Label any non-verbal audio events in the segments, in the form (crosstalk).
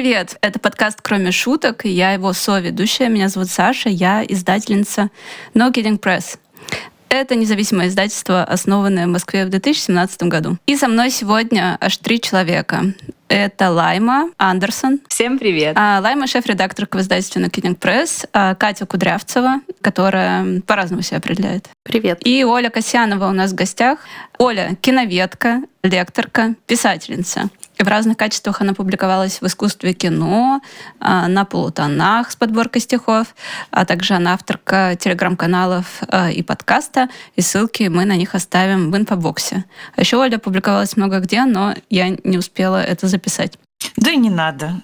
Привет! Это подкаст «Кроме шуток», и я его соведущая. Меня зовут Саша, я издательница No Kidding Press. Это независимое издательство, основанное в Москве в 2017 году. И со мной сегодня аж три человека. Это Лайма Андерсон. Всем привет. А, Лайма — шеф-редакторка в издательстве на Кинг Пресс. А, Катя Кудрявцева, которая по-разному себя определяет. Привет. И Оля Касьянова у нас в гостях. Оля — киноведка, лекторка, писательница. В разных качествах она публиковалась в искусстве кино, а, на полутонах с подборкой стихов, а также она авторка телеграм-каналов а, и подкаста, и ссылки мы на них оставим в инфобоксе. А еще Оля публиковалась много где, но я не успела это записать. Да и не надо.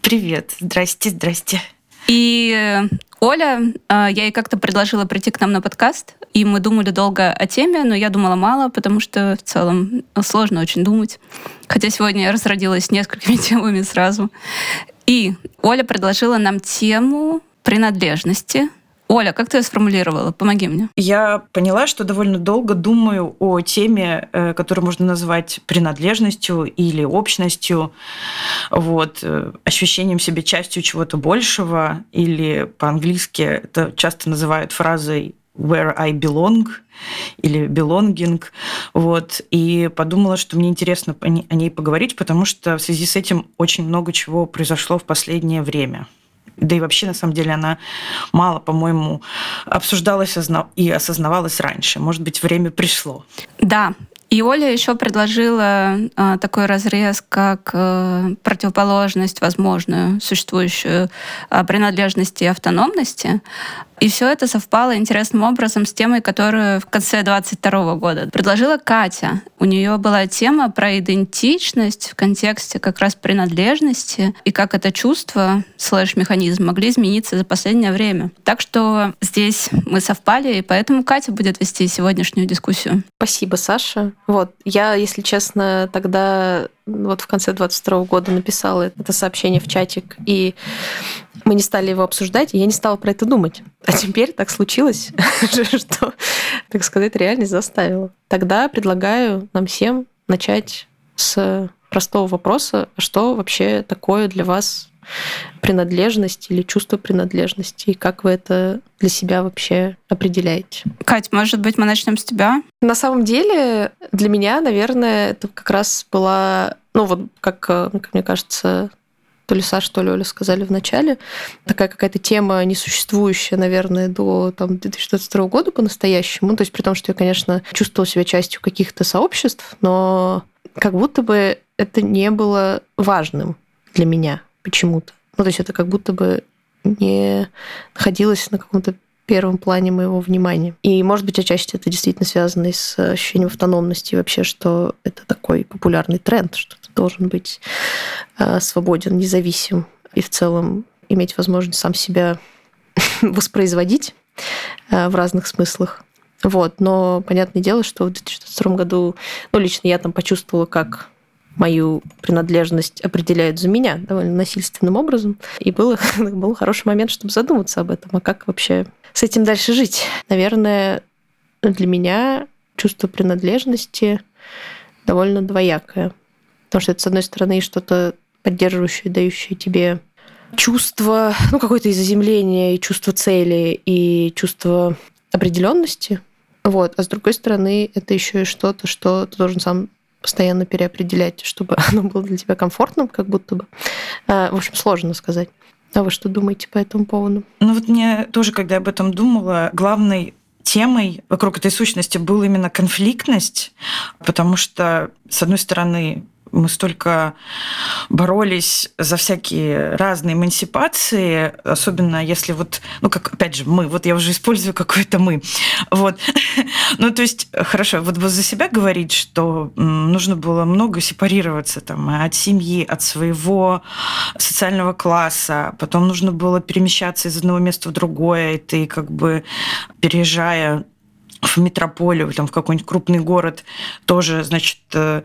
Привет. Здрасте, здрасте. И э, Оля, я ей как-то предложила прийти к нам на подкаст, и мы думали долго о теме, но я думала мало, потому что в целом сложно очень думать. Хотя сегодня я разродилась несколькими (laughs) темами сразу. И Оля предложила нам тему принадлежности. Оля, как ты ее сформулировала? Помоги мне. Я поняла, что довольно долго думаю о теме, э, которую можно назвать принадлежностью или общностью, вот, э, ощущением себя частью чего-то большего, или по-английски это часто называют фразой Where I Belong или Belonging. Вот. И подумала, что мне интересно о ней поговорить, потому что в связи с этим очень много чего произошло в последнее время. Да и вообще, на самом деле, она мало, по-моему, обсуждалась и осознавалась раньше. Может быть, время пришло. Да, и Оля еще предложила э, такой разрез, как э, противоположность возможную существующую э, принадлежности и автономности. И все это совпало интересным образом с темой, которую в конце 22 года предложила Катя. У нее была тема про идентичность в контексте как раз принадлежности и как это чувство, слэш-механизм могли измениться за последнее время. Так что здесь мы совпали, и поэтому Катя будет вести сегодняшнюю дискуссию. Спасибо, Саша. Вот, я, если честно, тогда вот в конце 22 года написала это сообщение в чатик, и мы не стали его обсуждать, и я не стала про это думать. А теперь так случилось, (laughs) что, так сказать, реальность заставила. Тогда предлагаю нам всем начать с простого вопроса, что вообще такое для вас принадлежность или чувство принадлежности, и как вы это для себя вообще определяете? Кать, может быть, мы начнем с тебя? На самом деле, для меня, наверное, это как раз была, ну вот, как, как мне кажется, то ли Саша, то ли Оля сказали в начале, такая какая-то тема несуществующая, наверное, до там, 2022 года по-настоящему. То есть при том, что я, конечно, чувствовала себя частью каких-то сообществ, но как будто бы это не было важным для меня почему-то. Ну, то есть это как будто бы не находилось на каком-то первом плане моего внимания. И, может быть, отчасти это действительно связано и с ощущением автономности, вообще, что это такой популярный тренд, что должен быть э, свободен, независим и в целом иметь возможность сам себя (laughs) воспроизводить э, в разных смыслах. Вот, но понятное дело, что в 2022 году, ну, лично я там почувствовала, как мою принадлежность определяют за меня довольно насильственным образом. И было, (laughs) был хороший момент, чтобы задуматься об этом, а как вообще с этим дальше жить. Наверное, для меня чувство принадлежности довольно двоякое. Потому что это, с одной стороны, что-то поддерживающее, дающее тебе чувство, ну, какое-то заземления, и чувство цели, и чувство определенности. Вот. А с другой стороны, это еще и что-то, что ты должен сам постоянно переопределять, чтобы (laughs) оно было для тебя комфортным, как будто бы. А, в общем, сложно сказать. А вы что думаете по этому поводу? Ну вот мне тоже, когда я об этом думала, главной темой вокруг этой сущности была именно конфликтность, потому что, с одной стороны, мы столько боролись за всякие разные эмансипации, особенно если вот, ну, как, опять же, мы, вот я уже использую какое-то мы. Вот. (laughs) ну, то есть, хорошо, вот за себя говорить, что нужно было много сепарироваться там от семьи, от своего социального класса, потом нужно было перемещаться из одного места в другое, и ты как бы переезжая в метрополию, там, в какой-нибудь крупный город, тоже, значит, э,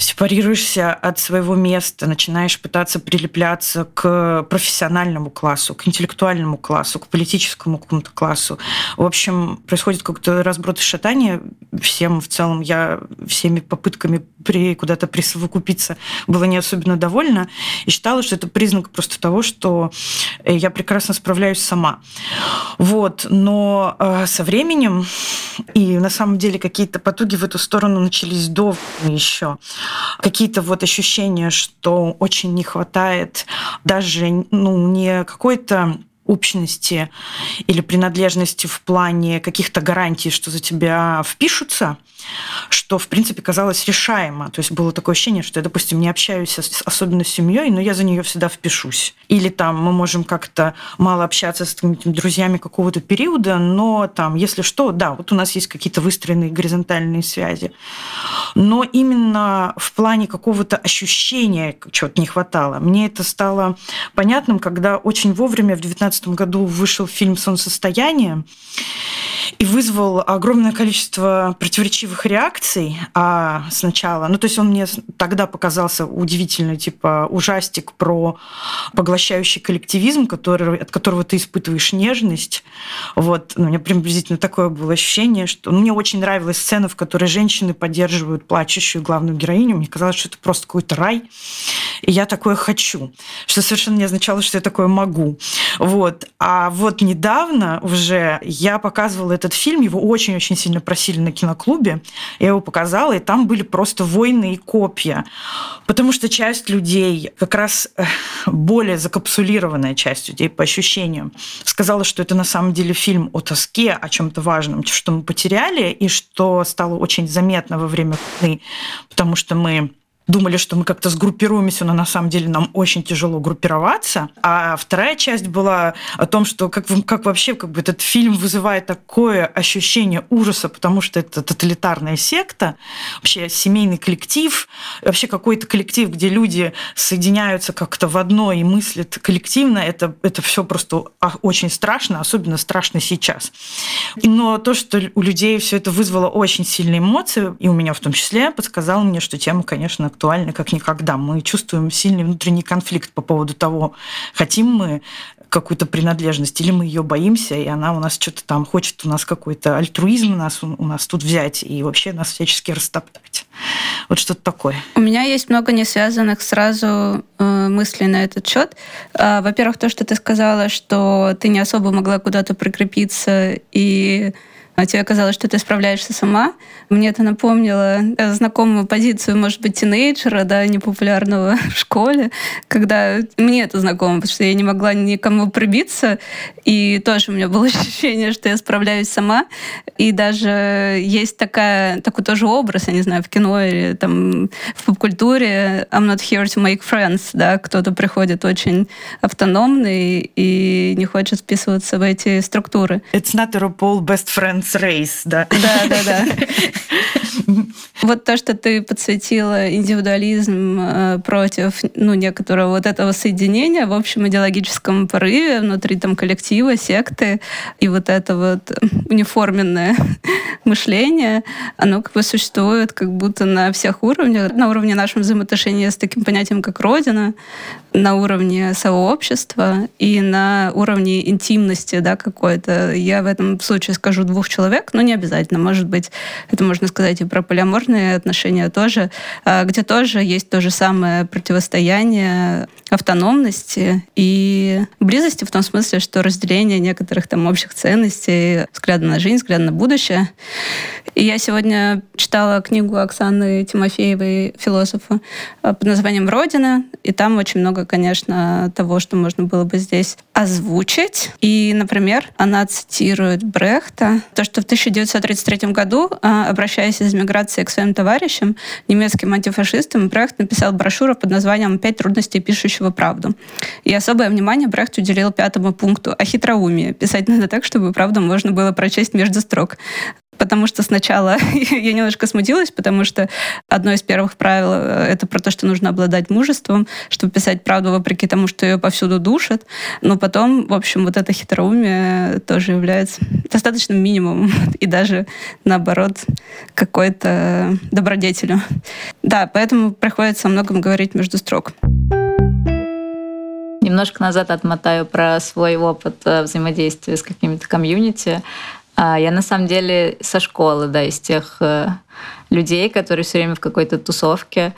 сепарируешься от своего места, начинаешь пытаться прилепляться к профессиональному классу, к интеллектуальному классу, к политическому какому-то классу. В общем, происходит какой-то разброд и шатание. Всем в целом я всеми попытками при, куда-то присовокупиться была не особенно довольна и считала, что это признак просто того, что я прекрасно справляюсь сама. Вот. Но э, со временем, и на самом деле какие-то потуги в эту сторону начались до еще, какие-то вот ощущения, что очень не хватает даже ну, не какой-то общности или принадлежности в плане каких-то гарантий, что за тебя впишутся, что, в принципе, казалось решаемо. То есть было такое ощущение, что я, допустим, не общаюсь с, особенно с семьей, но я за нее всегда впишусь. Или там мы можем как-то мало общаться с друзьями какого-то периода, но там, если что, да, вот у нас есть какие-то выстроенные горизонтальные связи. Но именно в плане какого-то ощущения чего-то не хватало. Мне это стало понятным, когда очень вовремя в 2019 году вышел фильм «Солнцестояние», и вызвал огромное количество противоречивых реакций а, сначала. Ну, то есть он мне тогда показался удивительно, типа ужастик про поглощающий коллективизм, который, от которого ты испытываешь нежность. Вот, ну, у меня приблизительно такое было ощущение, что ну, мне очень нравилась сцена, в которой женщины поддерживают плачущую главную героиню. Мне казалось, что это просто какой-то рай, и я такое хочу, что совершенно не означало, что я такое могу. Вот. А вот недавно уже я показывала этот фильм, его очень-очень сильно просили на киноклубе. Я его показала, и там были просто войны и копья. Потому что часть людей, как раз э, более закапсулированная часть людей по ощущениям, сказала, что это на самом деле фильм о тоске, о чем-то важном, что мы потеряли, и что стало очень заметно во время войны, потому что мы думали, что мы как-то сгруппируемся, но на самом деле нам очень тяжело группироваться. А вторая часть была о том, что как, как вообще как бы этот фильм вызывает такое ощущение ужаса, потому что это тоталитарная секта, вообще семейный коллектив, вообще какой-то коллектив, где люди соединяются как-то в одно и мыслят коллективно, это, это все просто очень страшно, особенно страшно сейчас. Но то, что у людей все это вызвало очень сильные эмоции, и у меня в том числе, подсказало мне, что тема, конечно, актуальны как никогда. Мы чувствуем сильный внутренний конфликт по поводу того, хотим мы какую-то принадлежность, или мы ее боимся, и она у нас что-то там хочет у нас какой-то альтруизм у нас, у нас тут взять и вообще нас всячески растоптать. Вот что-то такое. У меня есть много не связанных сразу э, мыслей на этот счет. Э, во-первых, то, что ты сказала, что ты не особо могла куда-то прикрепиться и а тебе казалось, что ты справляешься сама. Мне это напомнило э, знакомую позицию, может быть, тинейджера, да, непопулярного (laughs) в школе, когда мне это знакомо, потому что я не могла никому прибиться, и тоже у меня было (laughs) ощущение, что я справляюсь сама. И даже есть такая, такой тоже образ, я не знаю, в кино или там в поп-культуре I'm not here to make friends, да, кто-то приходит очень автономный и не хочет вписываться в эти структуры. It's not a RuPaul best friends race, да. Да, да, да. (laughs) Вот то, что ты подсветила индивидуализм э, против ну, некоторого вот этого соединения в общем идеологическом порыве внутри там коллектива, секты, и вот это вот униформенное (laughs) мышление, оно как бы существует как будто на всех уровнях. На уровне нашего взаимоотношения с таким понятием, как Родина, на уровне сообщества и на уровне интимности да, какой-то. Я в этом случае скажу двух человек, но не обязательно. Может быть, это можно сказать и про полиаморные отношения тоже, а, где тоже есть то же самое противостояние автономности и близости в том смысле, что разделение некоторых там общих ценностей, взгляда на жизнь, взгляда на будущее. И я сегодня читала книгу Оксаны Тимофеевой, философа, под названием «Родина», и там очень много, конечно, того, что можно было бы здесь озвучить. И, например, она цитирует Брехта, то, что в 1933 году, а, обращаясь из миграции к своим товарищам, немецким антифашистам, Брехт написал брошюру под названием «Пять трудностей пишущего правду». И особое внимание Брехт уделил пятому пункту о хитроумии. Писать надо так, чтобы правду можно было прочесть между строк. Потому что сначала (laughs) я немножко смутилась, потому что одно из первых правил э, — это про то, что нужно обладать мужеством, чтобы писать правду вопреки тому, что ее повсюду душат. Но потом, в общем, вот это хитроумие тоже является достаточным минимумом (laughs) и даже, наоборот, какой-то добродетелю. Да, поэтому приходится о многом говорить между строк. Немножко назад отмотаю про свой опыт э, взаимодействия с какими-то комьюнити. А, я на самом деле со школы, да, из тех э, людей, которые все время в какой-то тусовке.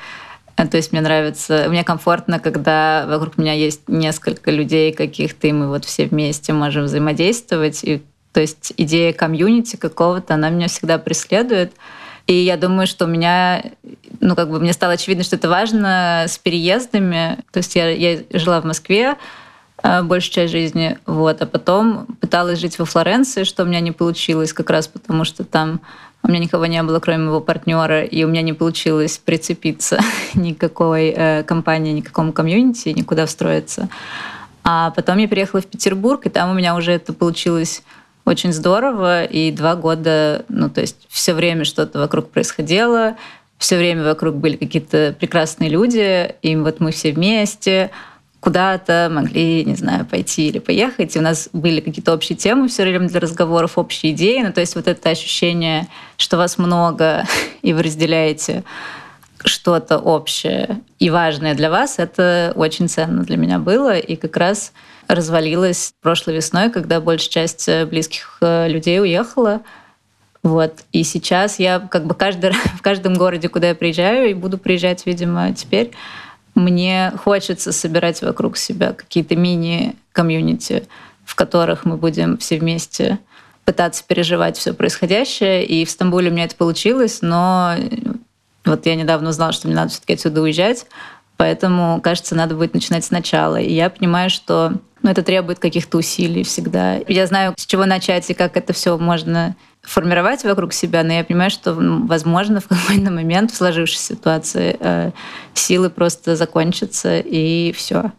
Э, то есть мне нравится, мне комфортно, когда вокруг меня есть несколько людей каких-то, и мы вот все вместе можем взаимодействовать. И, то есть идея комьюнити какого-то, она меня всегда преследует. И я думаю, что у меня, ну, как бы мне стало очевидно, что это важно с переездами. То есть я, я жила в Москве большую часть жизни, вот, а потом пыталась жить во Флоренции, что у меня не получилось как раз потому, что там у меня никого не было, кроме моего партнера, и у меня не получилось прицепиться (laughs) никакой э, компании, никакому комьюнити, никуда встроиться. А потом я переехала в Петербург, и там у меня уже это получилось очень здорово, и два года, ну, то есть все время что-то вокруг происходило, все время вокруг были какие-то прекрасные люди, и вот мы все вместе куда-то могли, не знаю, пойти или поехать, и у нас были какие-то общие темы все время для разговоров, общие идеи, ну, то есть вот это ощущение, что вас много, (laughs) и вы разделяете что-то общее и важное для вас, это очень ценно для меня было, и как раз развалилась прошлой весной, когда большая часть э, близких э, людей уехала. Вот. И сейчас я как бы каждый, (laughs) в каждом городе, куда я приезжаю, и буду приезжать, видимо, теперь, мне хочется собирать вокруг себя какие-то мини-комьюнити, в которых мы будем все вместе пытаться переживать все происходящее. И в Стамбуле у меня это получилось, но вот я недавно узнала, что мне надо все-таки отсюда уезжать, поэтому, кажется, надо будет начинать сначала. И я понимаю, что но это требует каких-то усилий всегда. Я знаю, с чего начать и как это все можно формировать вокруг себя, но я понимаю, что, возможно, в какой-то момент в сложившейся ситуации э, силы просто закончатся, и все.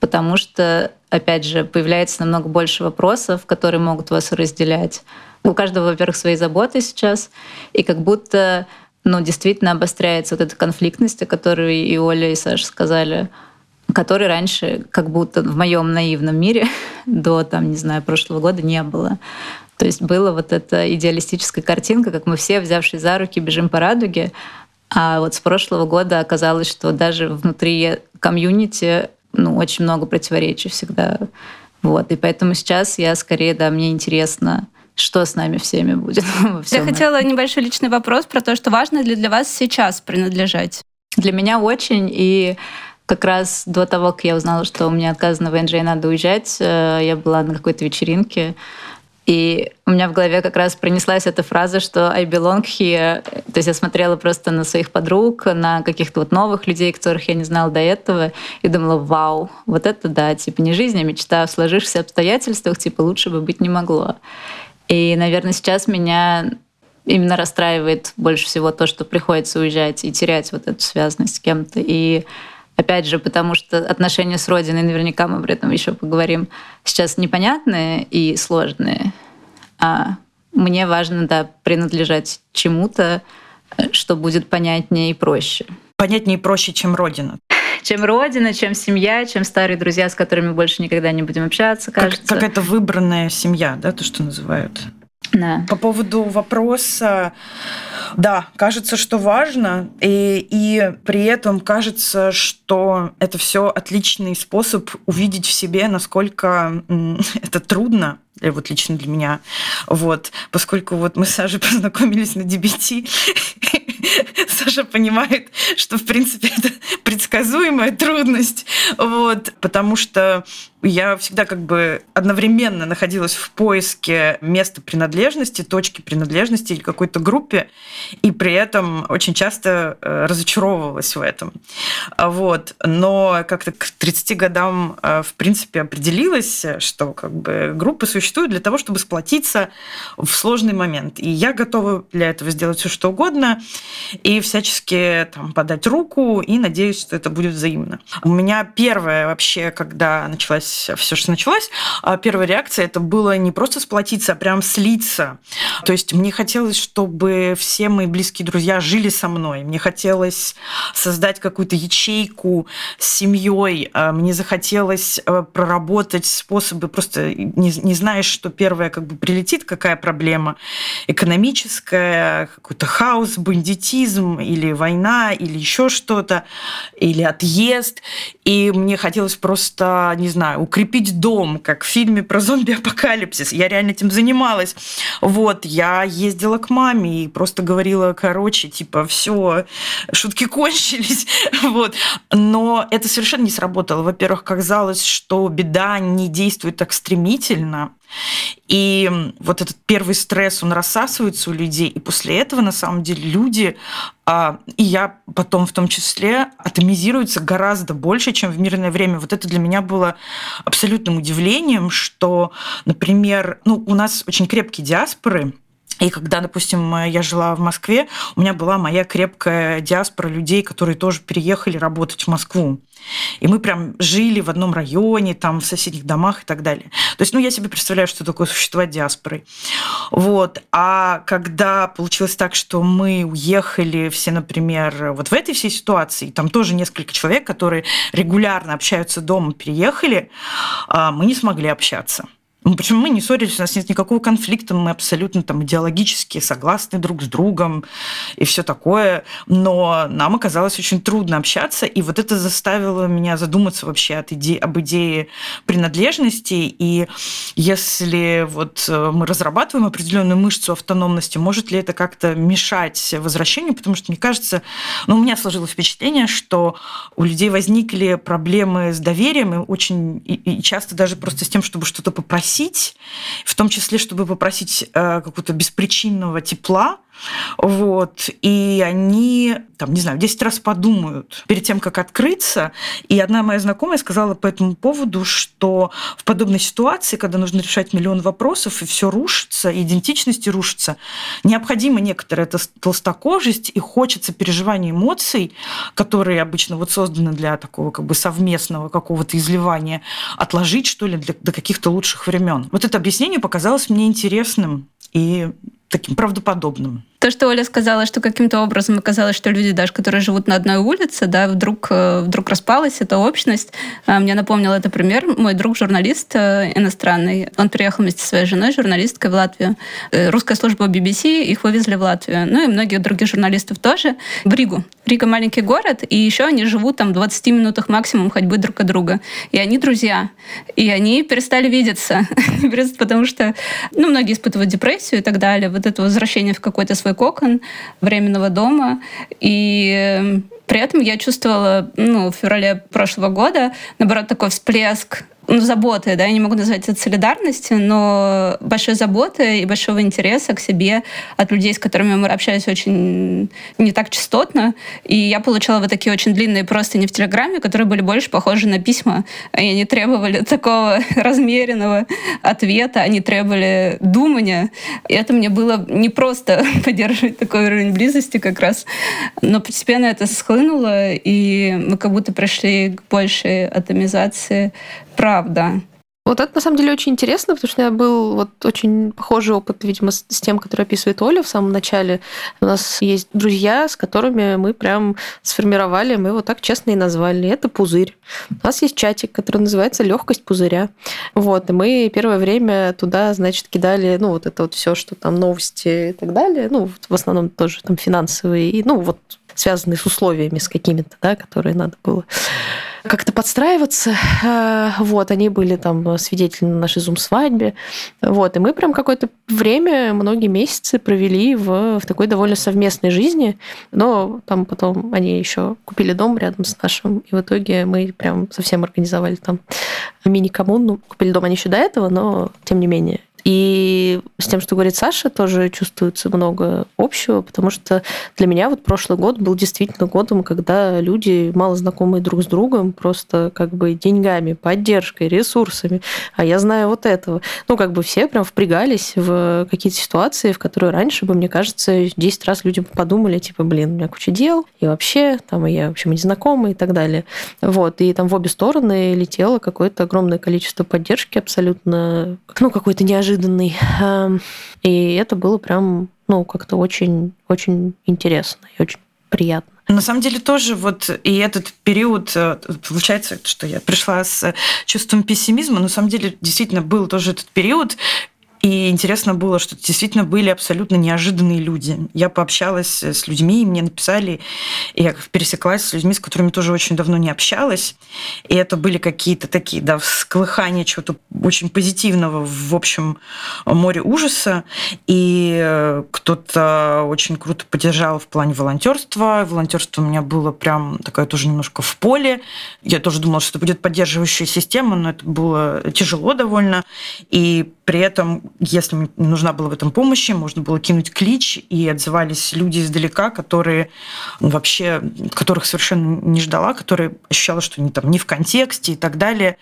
Потому что, опять же, появляется намного больше вопросов, которые могут вас разделять. У каждого, во-первых, свои заботы сейчас, и как будто ну, действительно обостряется вот эта конфликтность, о которой и Оля, и Саша сказали, которой раньше как будто в моем наивном мире (laughs) до, там, не знаю, прошлого года не было. То есть была вот эта идеалистическая картинка, как мы все, взявшись за руки, бежим по радуге. А вот с прошлого года оказалось, что даже внутри комьюнити ну, очень много противоречий всегда. Вот. И поэтому сейчас я скорее, да, мне интересно, что с нами всеми будет. (laughs) Я хотела небольшой личный вопрос про то, что важно ли для вас сейчас принадлежать. Для меня очень. И как раз до того, как я узнала, что у меня отказано в НЖ и надо уезжать, э, я была на какой-то вечеринке, и у меня в голове как раз пронеслась эта фраза, что I belong here. То есть я смотрела просто на своих подруг, на каких-то вот новых людей, которых я не знала до этого, и думала, вау, вот это да, типа не жизнь, а мечта в сложившихся обстоятельствах, типа лучше бы быть не могло. И, наверное, сейчас меня именно расстраивает больше всего то, что приходится уезжать и терять вот эту связанность с кем-то. И Опять же, потому что отношения с Родиной, наверняка мы об этом еще поговорим, сейчас непонятные и сложные. А мне важно, да, принадлежать чему-то, что будет понятнее и проще. Понятнее и проще, чем Родина чем родина, чем семья, чем старые друзья, с которыми больше никогда не будем общаться, кажется. Как, какая-то выбранная семья, да, то, что называют. Да. По поводу вопроса, да, кажется, что важно, и, и при этом кажется, что это все отличный способ увидеть в себе, насколько (laughs) это трудно, вот лично для меня. Вот, поскольку вот мы с Сашей (laughs) познакомились на DBT, (laughs) Саша понимает, что, в принципе, это предсказуемая трудность, вот, потому что я всегда как бы одновременно находилась в поиске места принадлежности, точки принадлежности или какой-то группе, и при этом очень часто э, разочаровывалась в этом. Вот. Но как-то к 30 годам, э, в принципе, определилась, что как бы группы существуют для того, чтобы сплотиться в сложный момент. И я готова для этого сделать все, что угодно, и всячески там, подать руку, и надеюсь, что это будет взаимно. У меня первое вообще, когда началось все, что началось, а первая реакция это было не просто сплотиться, а прям слиться. То есть мне хотелось, чтобы все мои близкие друзья жили со мной. Мне хотелось создать какую-то ячейку с семьей. А мне захотелось э, проработать способы, просто не, не знаешь, что первое как бы прилетит, какая проблема экономическая, какой-то хаос, бандитизм или война, или еще что-то, или отъезд. И мне хотелось просто, не знаю, укрепить дом, как в фильме про зомби-апокалипсис. Я реально этим занималась. Вот, я ездила к маме и просто говорила, короче, типа, все, шутки кончились. (laughs) Вот. Но это совершенно не сработало. Во-первых, казалось, что беда не действует так стремительно, и вот этот первый стресс, он рассасывается у людей, и после этого, на самом деле, люди, а, и я потом в том числе, атомизируются гораздо больше, чем в мирное время. Вот это для меня было абсолютным удивлением, что, например, ну, у нас очень крепкие диаспоры, и когда, допустим, я жила в Москве, у меня была моя крепкая диаспора людей, которые тоже переехали работать в Москву. И мы прям жили в одном районе, там в соседних домах и так далее. То есть, ну, я себе представляю, что такое существовать диаспорой. Вот. А когда получилось так, что мы уехали все, например, вот в этой всей ситуации, там тоже несколько человек, которые регулярно общаются дома, переехали, а мы не смогли общаться. Ну, Причем мы не ссорились, у нас нет никакого конфликта, мы абсолютно там идеологически согласны друг с другом и все такое. Но нам оказалось очень трудно общаться, и вот это заставило меня задуматься вообще от иде... об идее принадлежности. И если вот э, мы разрабатываем определенную мышцу автономности, может ли это как-то мешать возвращению? Потому что, мне кажется, ну, у меня сложилось впечатление, что у людей возникли проблемы с доверием, и очень и, и часто даже просто с тем, чтобы что-то попросить попросить, в том числе, чтобы попросить э, какого-то беспричинного тепла, вот, и они, там, не знаю, 10 раз подумают перед тем, как открыться. И одна моя знакомая сказала по этому поводу, что в подобной ситуации, когда нужно решать миллион вопросов, и все рушится, идентичности рушится, необходима некоторая толстокожесть, и хочется переживания эмоций, которые обычно вот созданы для такого как бы совместного какого-то изливания, отложить, что ли, для, до каких-то лучших времен. Вот это объяснение показалось мне интересным и таким правдоподобным. То, что Оля сказала, что каким-то образом оказалось, что люди, даже которые живут на одной улице, да, вдруг, э, вдруг распалась эта общность. А, мне напомнил это пример. Мой друг, журналист э, иностранный, он приехал вместе со своей женой, журналисткой в Латвию. Э, русская служба BBC, их вывезли в Латвию. Ну и многих других журналистов тоже. В Ригу. Рига маленький город, и еще они живут там в 20 минутах максимум ходьбы друг от друга. И они друзья. И они перестали видеться. (laughs) Потому что ну, многие испытывают депрессию и так далее. Вот это возвращение в какой-то свой кокон временного дома. И эм, при этом я чувствовала ну, в феврале прошлого года, наоборот, такой всплеск ну, заботы, да, я не могу назвать это солидарностью, но большой заботы и большого интереса к себе от людей, с которыми мы общались очень не так частотно. И я получала вот такие очень длинные просто не в Телеграме, которые были больше похожи на письма. Они требовали (laughs) такого размеренного ответа, они требовали думания. И это мне было не просто (laughs) поддерживать такой уровень близости как раз, но постепенно это схлынуло, и мы как будто пришли к большей атомизации правда. Вот это на самом деле очень интересно, потому что у меня был вот очень похожий опыт, видимо, с, тем, который описывает Оля в самом начале. У нас есть друзья, с которыми мы прям сформировали, мы его так честно и назвали. Это пузырь. У нас есть чатик, который называется Легкость пузыря. Вот, и мы первое время туда, значит, кидали, ну, вот это вот все, что там новости и так далее. Ну, в основном тоже там финансовые, и, ну, вот связанные с условиями, с какими-то, да, которые надо было как-то подстраиваться. Э, вот, они были там свидетели на нашей зум-свадьбе. Вот, и мы прям какое-то время, многие месяцы провели в, в такой довольно совместной жизни. Но там потом они еще купили дом рядом с нашим, и в итоге мы прям совсем организовали там мини-коммуну. Купили дом они еще до этого, но тем не менее И с тем, что говорит Саша, тоже чувствуется много общего, потому что для меня вот прошлый год был действительно годом, когда люди, мало знакомые друг с другом, просто как бы деньгами, поддержкой, ресурсами, а я знаю вот этого. Ну, как бы все прям впрягались в какие-то ситуации, в которые раньше бы, мне кажется, 10 раз люди подумали, типа, блин, у меня куча дел, и вообще, там, и я, в общем, незнакомый и так далее. Вот, и там в обе стороны летело какое-то огромное количество поддержки абсолютно, ну, какой-то неожиданный. Эм, и это было прям, ну, как-то очень, очень интересно и очень приятно. На самом деле тоже вот и этот период, э, получается, что я пришла с чувством пессимизма, но на самом деле действительно был тоже этот период, и интересно было, что действительно были абсолютно неожиданные люди. Я пообщалась с людьми, мне написали, и я пересеклась с людьми, с которыми тоже очень давно не общалась. И это были какие-то такие, да, всколыхания чего-то очень позитивного в общем море ужаса. И э, кто-то очень круто поддержал в плане волонтерства. Волонтерство у меня было прям такое тоже немножко в поле. Я тоже думала, что это будет поддерживающая система, но это было тяжело довольно. И при этом, если мне нужна была в этом помощь, можно было кинуть клич, и отзывались люди издалека, которые вообще, которых совершенно не ждала, которые ощущала, что они там не в контексте и так далее.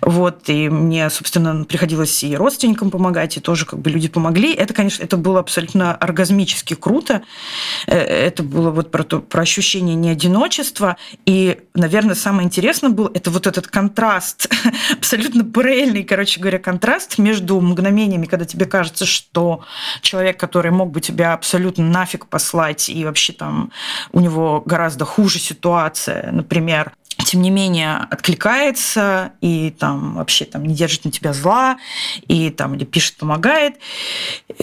Вот, и мне, собственно, приходилось и родственникам помогать, и тоже как бы люди помогли. Это, конечно, это было абсолютно оргазмически круто. Э, это было вот про, то, про ощущение неодиночества. И, наверное, самое интересное было, это вот этот контраст, (laughs) абсолютно параллельный, короче говоря, контраст между мгновениями, когда тебе кажется, что человек, который мог бы тебя абсолютно нафиг послать, и вообще там у него гораздо хуже ситуация, например, тем не менее откликается и там вообще там не держит на тебя зла и там или пишет помогает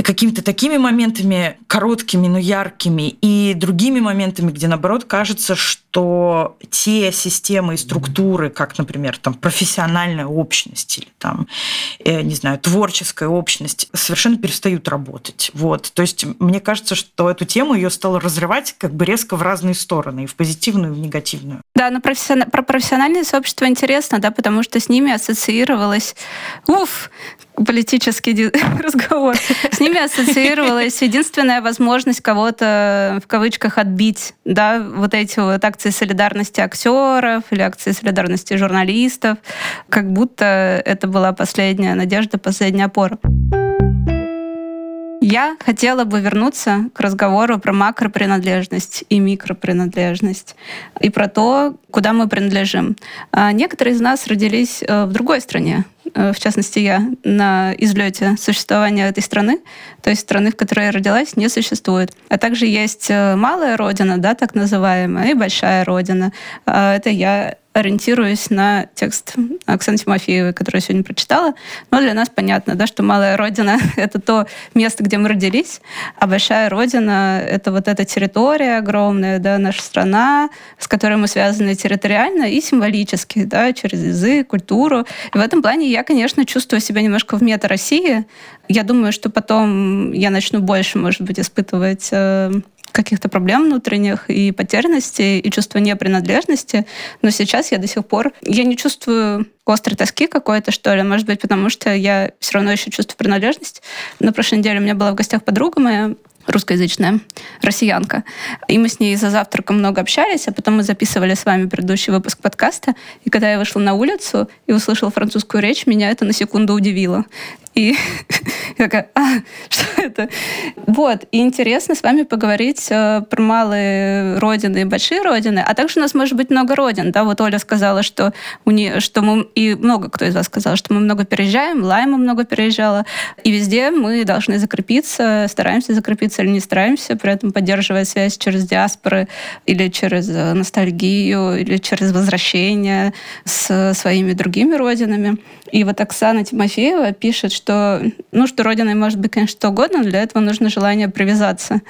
какими-то такими моментами короткими но яркими и другими моментами где наоборот кажется что те системы и структуры как например там профессиональная общность или там э, не знаю творческая общность совершенно перестают работать. Вот. То есть мне кажется что эту тему ее стало разрывать как бы резко в разные стороны и в позитивную и в негативную. Да на профессиональную про профессиональное сообщество интересно, да, потому что с ними ассоциировалось, уф, политический (laughs) разговор, с ними ассоциировалась единственная возможность кого-то в кавычках отбить, да, вот эти вот акции солидарности актеров или акции солидарности журналистов, как будто это была последняя надежда, последняя опора. Я хотела бы вернуться к разговору про макропринадлежность и микропринадлежность, и про то, куда мы принадлежим. А некоторые из нас родились э, в другой стране, в частности я, на излете существования этой страны, то есть страны, в которой я родилась, не существует. А также есть э, малая родина, да, так называемая, и большая родина. А это я ориентируюсь на текст Оксаны Тимофеевой, который я сегодня прочитала. Но для нас понятно, да, что малая родина — это то место, где мы родились, а большая родина — это вот эта территория огромная, да, наша страна, с которой мы связаны территориально и символически, да, через язык, культуру. И в этом плане я, конечно, чувствую себя немножко в мета-России. Я думаю, что потом я начну больше, может быть, испытывать э, каких-то проблем внутренних и потерянности, и чувства непринадлежности. Но сейчас я до сих пор... Я не чувствую острой тоски какой-то, что ли, может быть, потому что я все равно еще чувствую принадлежность. На прошлой неделе у меня была в гостях подруга моя, русскоязычная россиянка. И мы с ней за завтраком много общались, а потом мы записывали с вами предыдущий выпуск подкаста. И когда я вышла на улицу и услышала французскую речь, меня это на секунду удивило. И (laughs) я такая, а, что это? Вот, и интересно с вами поговорить э, про малые родины и большие родины, а также у нас может быть много родин, да, вот Оля сказала, что, у нее, что мы, и много кто из вас сказал, что мы много переезжаем, Лайма много переезжала, и везде мы должны закрепиться, стараемся закрепиться или не стараемся, при этом поддерживая связь через диаспоры или через э, ностальгию, или через возвращение с своими другими родинами. И вот Оксана Тимофеева пишет, что, ну, что Родиной может быть, конечно, что угодно, но для этого нужно желание привязаться.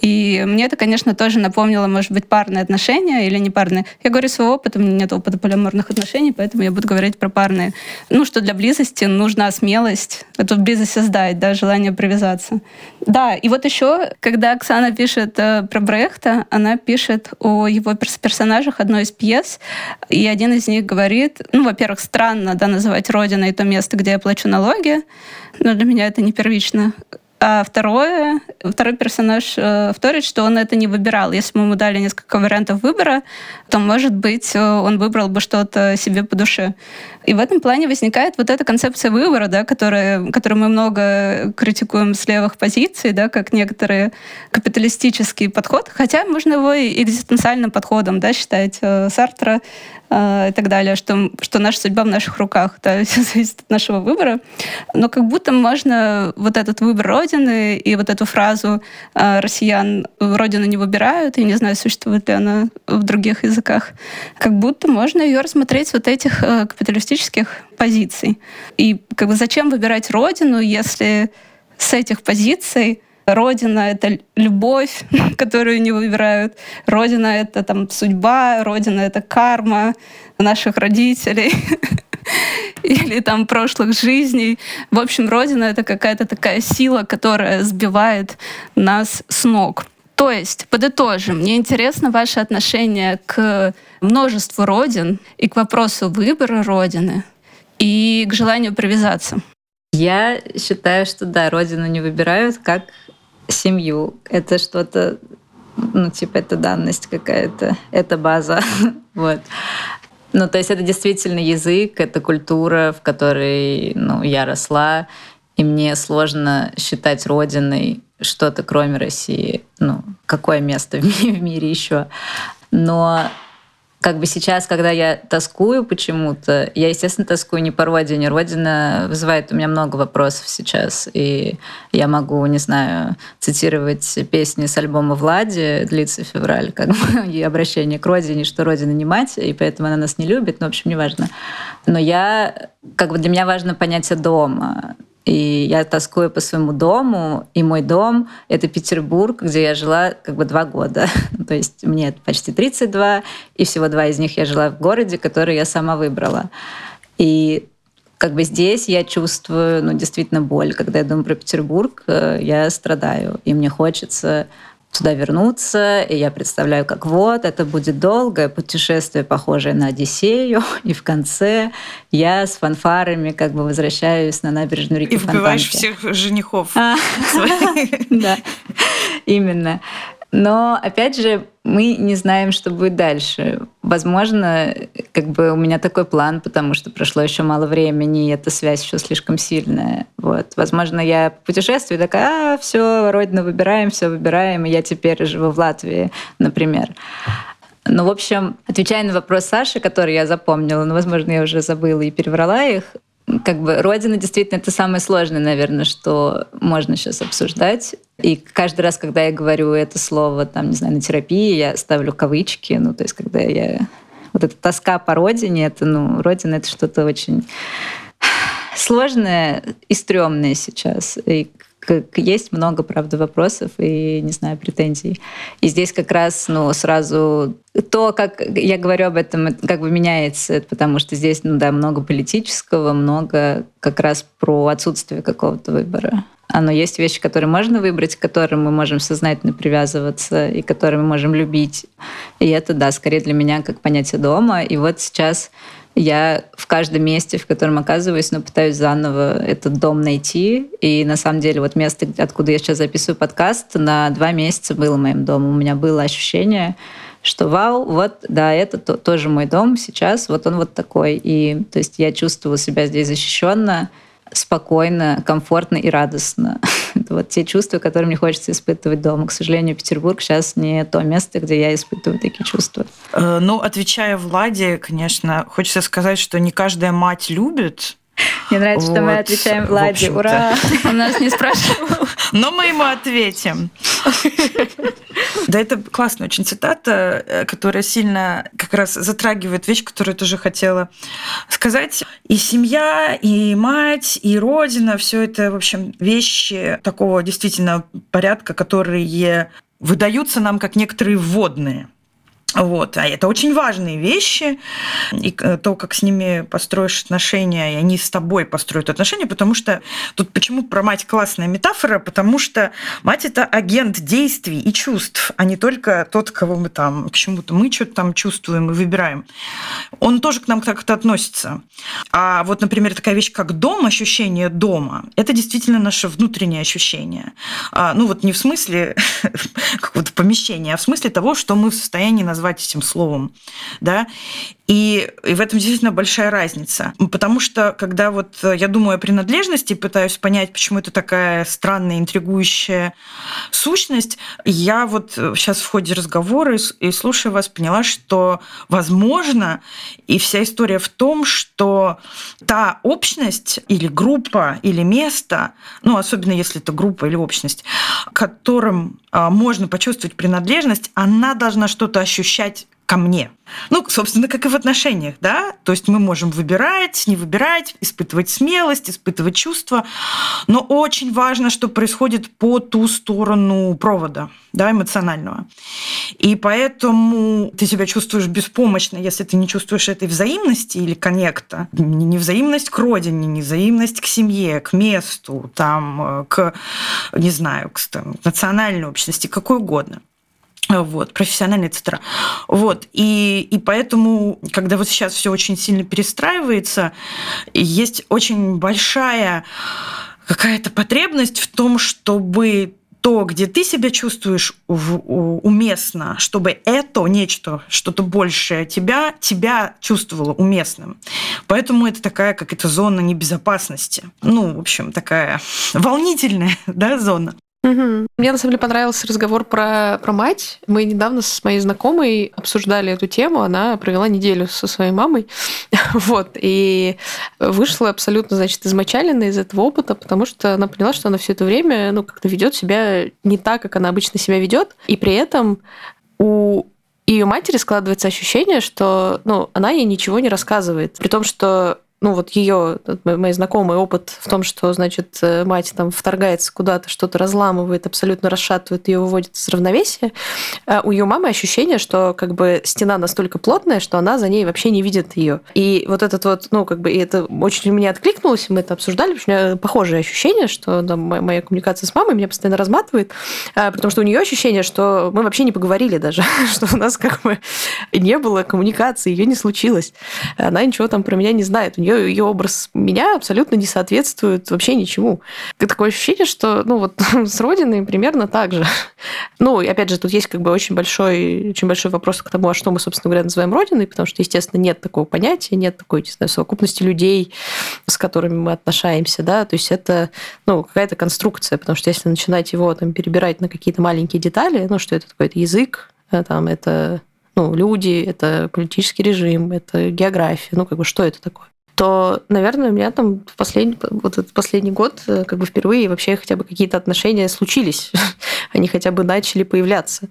И мне это, конечно, тоже напомнило, может быть, парные отношения или не парные. Я говорю свой опыт, у меня нет опыта полиаморных отношений, поэтому я буду говорить про парные. Ну, что для близости нужна смелость это в бизнесе сдать, да, желание привязаться. Да, и вот еще, когда Оксана пишет э, про Брехта, она пишет о его персонажах одной из пьес, и один из них говорит, ну, во-первых, странно, да, называть Родиной то место, где я плачу налоги, но для меня это не первично. А второе, второй персонаж э, вторит, что он это не выбирал. Если бы ему дали несколько вариантов выбора, то, может быть, э, он выбрал бы что-то себе по душе. И в этом плане возникает вот эта концепция выбора, да, которая, которую мы много критикуем с левых позиций, да, как некоторые капиталистический подход, хотя можно его и экзистенциальным подходом да, считать. Э, Сартра и так далее, что, что наша судьба в наших руках, да, (laughs) все зависит от нашего выбора. Но как будто можно вот этот выбор Родины и вот эту фразу э, «россиян Родину не выбирают», я не знаю, существует ли она в других языках, как будто можно ее рассмотреть с вот этих э, капиталистических позиций. И как бы зачем выбирать Родину, если с этих позиций Родина — это любовь, (laughs) которую не выбирают. Родина — это там судьба, Родина — это карма наших родителей (laughs) или там прошлых жизней. В общем, Родина — это какая-то такая сила, которая сбивает нас с ног. То есть, подытожим, мне интересно ваше отношение к множеству родин и к вопросу выбора родины и к желанию привязаться. Я считаю, что да, родину не выбирают как семью. Это что-то, ну, типа, это данность какая-то, это база. (laughs) вот. Ну, то есть это действительно язык, это культура, в которой ну, я росла, и мне сложно считать родиной что-то, кроме России. Ну, какое место в мире еще? Но как бы сейчас, когда я тоскую почему-то, я, естественно, тоскую не по родине. Родина вызывает у меня много вопросов сейчас. И я могу, не знаю, цитировать песни с альбома Влади «Длится февраль», как бы, (laughs) и обращение к родине, что родина не мать, и поэтому она нас не любит. Ну, в общем, неважно. Но я, как бы для меня важно понятие дома. И я тоскую по своему дому, и мой дом — это Петербург, где я жила как бы два года. (laughs) То есть мне почти 32, и всего два из них я жила в городе, который я сама выбрала. И как бы здесь я чувствую, ну, действительно боль. Когда я думаю про Петербург, э, я страдаю, и мне хочется туда вернуться, и я представляю, как вот, это будет долгое путешествие, похожее на Одиссею, (laughs) и в конце я с фанфарами как бы возвращаюсь на набережную реки И вбиваешь всех женихов. А. (laughs) Да, именно. Но, опять же, мы не знаем, что будет дальше. Возможно, как бы у меня такой план, потому что прошло еще мало времени, и эта связь еще слишком сильная. Вот. Возможно, я путешествую такая, а, все, родину выбираем, все выбираем, и я теперь живу в Латвии, например. Ну, в общем, отвечая на вопрос Саши, который я запомнила, но, возможно, я уже забыла и переврала их, как бы Родина действительно это самое сложное, наверное, что можно сейчас обсуждать. И каждый раз, когда я говорю это слово, там, не знаю, на терапии, я ставлю кавычки, ну, то есть, когда я... Вот эта тоска по родине, это, ну, родина — это что-то очень сложное и стрёмное сейчас. И есть много, правда, вопросов и, не знаю, претензий. И здесь как раз, ну, сразу то, как я говорю об этом, как бы меняется, потому что здесь, ну да, много политического, много как раз про отсутствие какого-то выбора. Оно есть вещи, которые можно выбрать, к которым мы можем сознательно привязываться и которые мы можем любить. И это, да, скорее для меня как понятие дома. И вот сейчас я в каждом месте, в котором оказываюсь, но пытаюсь заново этот дом найти. И на самом деле вот место, откуда я сейчас записываю подкаст, на два месяца было моим домом. У меня было ощущение, что вау, вот, да, это то, тоже мой дом сейчас, вот он вот такой. И то есть я чувствовала себя здесь защищенно, спокойно, комфортно и радостно. (laughs) Это вот те чувства, которые мне хочется испытывать дома. К сожалению, Петербург сейчас не то место, где я испытываю такие чувства. Э, ну, отвечая Владе, конечно, хочется сказать, что не каждая мать любит мне нравится, вот, что мы отвечаем Владе. Ура! Он нас не спрашивал. Но мы ему ответим. Да, это классная очень цитата, э, которая сильно как раз затрагивает вещь, которую я тоже хотела сказать. И семья, и мать, и родина, все это, в общем, вещи такого действительно порядка, которые выдаются нам как некоторые вводные Вот. А это очень важные вещи. И то, как с ними построишь отношения, и они с тобой построят отношения, потому что тут почему про мать классная метафора, потому что мать это агент действий и чувств, а не только тот, кого мы там, к чему-то мы что-то там чувствуем и выбираем. Он тоже к нам как-то относится. А вот, например, такая вещь, как дом, ощущение дома, это действительно наше внутреннее ощущение. А, ну вот не в смысле (laughs) какого-то помещения, а в смысле того, что мы в состоянии назвать назвать этим словом, да, и, и в этом действительно большая разница. Потому что, когда вот я думаю о принадлежности, пытаюсь понять, почему это такая странная, интригующая сущность, я вот сейчас в ходе разговора и слушая вас поняла, что, возможно, и вся история в том, что та общность или группа, или место, ну, особенно если это группа или общность, которым а, можно почувствовать принадлежность, она должна что-то ощущать ко мне. Ну, собственно, как и в отношениях, да? То есть мы можем выбирать, не выбирать, испытывать смелость, испытывать чувства, но очень важно, что происходит по ту сторону провода, да, эмоционального. И поэтому ты себя чувствуешь беспомощно, если ты не чувствуешь этой взаимности или коннекта. Не взаимность к родине, не взаимность к семье, к месту, там, к, не знаю, к там, национальной общности, какой угодно вот, профессиональный, etc. Вот, и, и поэтому, когда вот сейчас все очень сильно перестраивается, есть очень большая какая-то потребность в том, чтобы то, где ты себя чувствуешь уместно, чтобы это нечто, что-то большее тебя, тебя чувствовало уместным. Поэтому это такая как это зона небезопасности. Ну, в общем, такая волнительная (laughs) да, зона. Угу. Мне на самом деле понравился разговор про, про мать. Мы недавно с моей знакомой обсуждали эту тему. Она провела неделю со своей мамой. (laughs) вот. И вышла абсолютно, значит, измочалена из этого опыта, потому что она поняла, что она все это время ну, как-то ведет себя не так, как она обычно себя ведет. И при этом у ее матери складывается ощущение, что ну, она ей ничего не рассказывает. При том, что ну вот ее, мои знакомый опыт в том, что, значит, э, мать там вторгается куда-то, что-то разламывает, абсолютно расшатывает ее, выводит из равновесия. А у ее мамы ощущение, что как бы стена настолько плотная, что она за ней вообще не видит ее. И вот этот вот, ну как бы, и это очень мне откликнулось, мы это обсуждали, потому что у меня похожее ощущение, что там, моя коммуникация с мамой меня постоянно разматывает, а, потому что у нее ощущение, что мы вообще не поговорили даже, (laughs) что у нас как бы не было коммуникации, ее не случилось. Она ничего там про меня не знает. У нее ее, ее образ меня абсолютно не соответствует вообще ничему. Такое ощущение, что ну вот (laughs) с Родиной примерно так же. (laughs) Ну, и опять же, тут есть как бы очень большой, очень большой вопрос к тому, а что мы, собственно говоря, называем Родиной, потому что, естественно, нет такого понятия, нет такой, не знаю, совокупности людей, с которыми мы отношаемся, да, то есть это, ну, какая-то конструкция, потому что если начинать его там перебирать на какие-то маленькие детали, ну, что это такое, это язык, э, там, это ну, люди, это политический режим, это география, ну, как бы, что это такое? То, наверное, у меня там в последний, вот этот последний год э, как бы впервые вообще хотя бы какие-то отношения случились. (laughs) Они хотя бы начали появляться.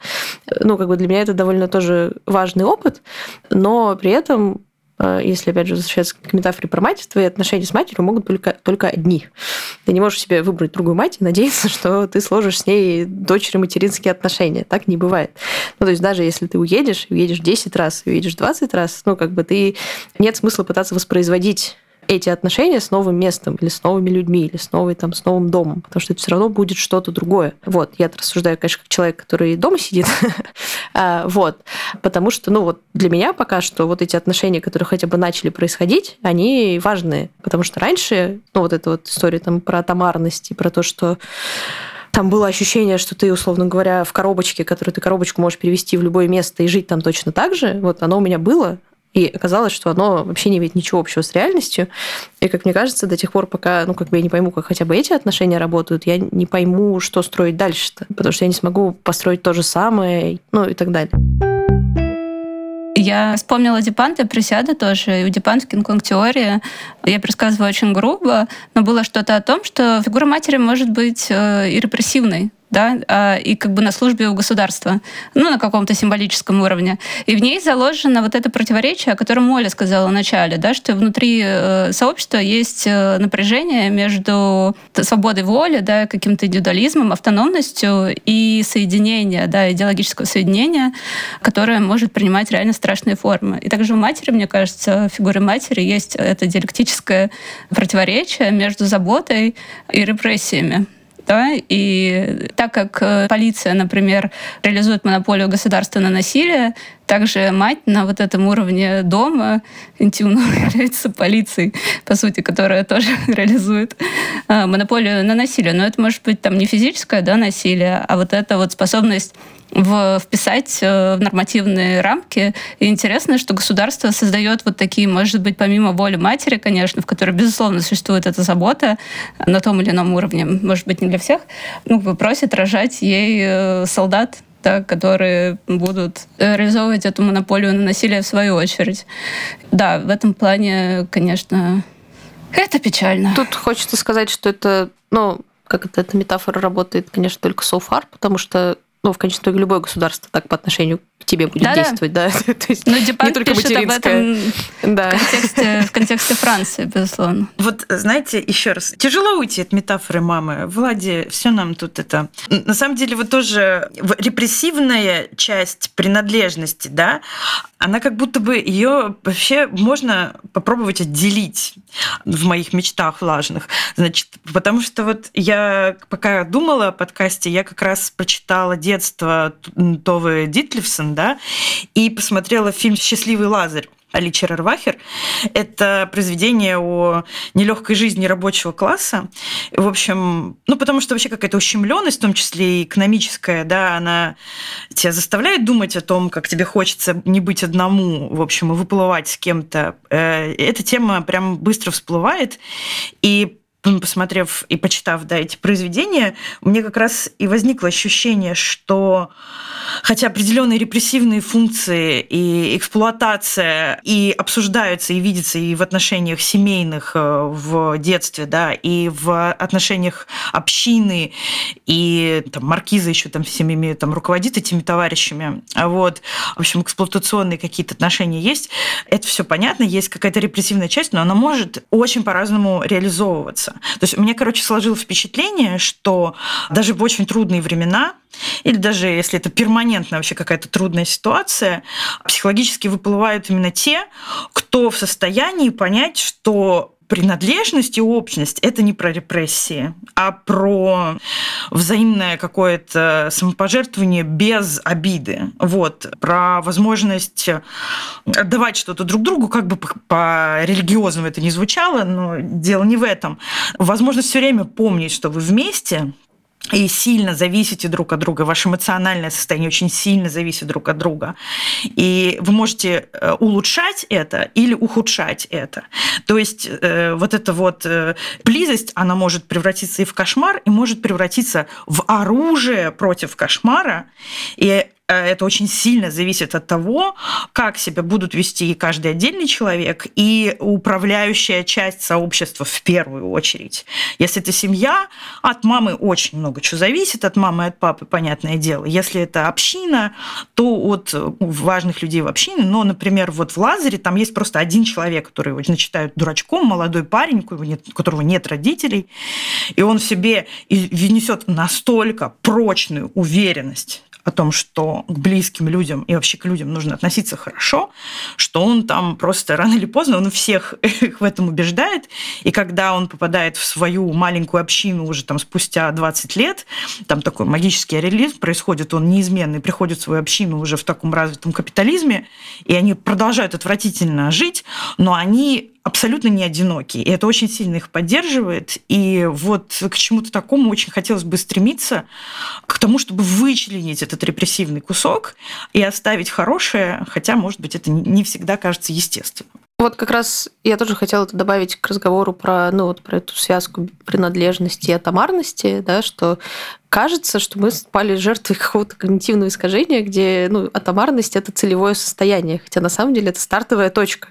Ну, как бы для меня это довольно тоже важный опыт, но при этом если, опять же, возвращаться к метафоре про мать, твои отношения с матерью могут только, только одни. Ты не можешь себе выбрать другую мать и надеяться, (laughs) что ты сложишь с ней дочери-материнские отношения. Так не бывает. Ну, то есть даже если ты уедешь, уедешь 10 раз, уедешь 20 раз, ну, как бы ты... Нет смысла пытаться воспроизводить эти отношения с новым местом или с новыми людьми, или с, новой, там, с новым домом, потому что это все равно будет что-то другое. Вот, я рассуждаю, конечно, как человек, который дома сидит, (laughs) а, вот, потому что, ну, вот для меня пока что вот эти отношения, которые хотя бы начали происходить, они важные, потому что раньше, ну, вот эта вот история там про тамарность и про то, что там было ощущение, что ты, условно говоря, в коробочке, которую ты коробочку можешь перевести в любое место и жить там точно так же. Вот оно у меня было, и оказалось, что оно вообще не имеет ничего общего с реальностью. И, как мне кажется, до тех пор, пока ну, как бы я не пойму, как хотя бы эти отношения работают, я не пойму, что строить дальше-то. Потому что я не смогу построить то же самое, ну и так далее. Я вспомнила Дипанта Присяда тоже. И у Дипанта Кинг-Конг я пересказываю очень грубо, но было что-то о том, что фигура матери может быть э, и репрессивной да, а, и как бы на службе у государства, ну, на каком-то символическом уровне. И в ней заложено вот это противоречие, о котором Моля сказала в начале, да, что внутри э, сообщества есть э, напряжение между свободой воли, да, каким-то индивидуализмом, автономностью и соединение, да, идеологического соединения, которое может принимать реально страшные формы. И также в матери, мне кажется, в фигуре матери есть это диалектическое противоречие между заботой и репрессиями да, и так как э, полиция, например, реализует монополию государства на насилие, также мать на вот этом уровне дома интимно (laughs) является полицией, по сути, которая тоже (laughs) реализует э, монополию на насилие. Но это может быть там не физическое да, насилие, а вот эта вот способность в, вписать э, в нормативные рамки. И интересно, что государство создает вот такие, может быть, помимо воли матери, конечно, в которой, безусловно, существует эта забота на том или ином уровне, может быть, не для всех, ну, просит рожать ей э, солдат, да, которые будут реализовывать эту монополию на насилие в свою очередь. Да, в этом плане, конечно, это печально. Тут хочется сказать, что это, ну, как это, эта метафора работает, конечно, только so far, потому что ну, в конечном итоге любое государство так по отношению тебе будет да, действовать, да. да. (laughs) То есть Но ну, не только пишет об этом да. в, контексте, в контексте Франции, безусловно. Вот, знаете, еще раз, тяжело уйти от метафоры мамы. Влади, все нам тут это... На самом деле, вот тоже репрессивная часть принадлежности, да, она как будто бы ее вообще можно попробовать отделить в моих мечтах влажных. Значит, потому что вот я пока думала о подкасте, я как раз прочитала детство Товы Дитлевсон, да, и посмотрела фильм «Счастливый Лазарь». Али Черервахер. Это произведение о нелегкой жизни рабочего класса. В общем, ну, потому что вообще какая-то ущемленность, в том числе и экономическая, да, она тебя заставляет думать о том, как тебе хочется не быть одному, в общем, и выплывать с кем-то. Э, эта тема прям быстро всплывает. И посмотрев и почитав да, эти произведения, мне как раз и возникло ощущение, что хотя определенные репрессивные функции и эксплуатация и обсуждаются, и видятся и в отношениях семейных э, в детстве, да, и в отношениях общины, и там маркиза еще там всеми там руководит этими товарищами, а вот, в общем, эксплуатационные какие-то отношения есть, это все понятно, есть какая-то репрессивная часть, но она может очень по-разному реализовываться меняться. То есть у меня, короче, сложилось впечатление, что даже в очень трудные времена, или даже если это перманентная вообще какая-то трудная ситуация, психологически выплывают именно те, кто в состоянии понять, что принадлежность и общность – это не про репрессии, а про взаимное какое-то самопожертвование без обиды. Вот. Про возможность отдавать что-то друг другу, как бы по-религиозному это не звучало, но дело не в этом. Возможность все время помнить, что вы вместе, и сильно зависите друг от друга, ваше эмоциональное состояние очень сильно зависит друг от друга. И вы можете э, улучшать это или ухудшать это. То есть э, вот эта вот э, близость, она может превратиться и в кошмар, и может превратиться в оружие против кошмара. И это очень сильно зависит от того, как себя будут вести каждый отдельный человек и управляющая часть сообщества в первую очередь. Если это семья, от мамы очень много чего зависит, от мамы и от папы, понятное дело. Если это община, то от важных людей в общине, но, например, вот в Лазаре там есть просто один человек, который его считают дурачком, молодой парень, у которого нет родителей, и он в себе внесет настолько прочную уверенность о том, что к близким людям и вообще к людям нужно относиться хорошо, что он там просто рано или поздно, он всех (laughs) в этом убеждает, и когда он попадает в свою маленькую общину уже там спустя 20 лет, там такой магический реализм происходит, он неизменный, приходит в свою общину уже в таком развитом капитализме, и они продолжают отвратительно жить, но они абсолютно не одиноки. И это очень сильно их поддерживает. И вот к чему-то такому очень хотелось бы стремиться, к тому, чтобы вычленить этот репрессивный кусок и оставить хорошее, хотя, может быть, это не всегда кажется естественным. Вот как раз я тоже хотела это добавить к разговору про, ну, вот про эту связку принадлежности и атомарности, да, что кажется, что мы спали жертвой какого-то когнитивного искажения, где ну, атомарность — это целевое состояние, хотя на самом деле это стартовая точка.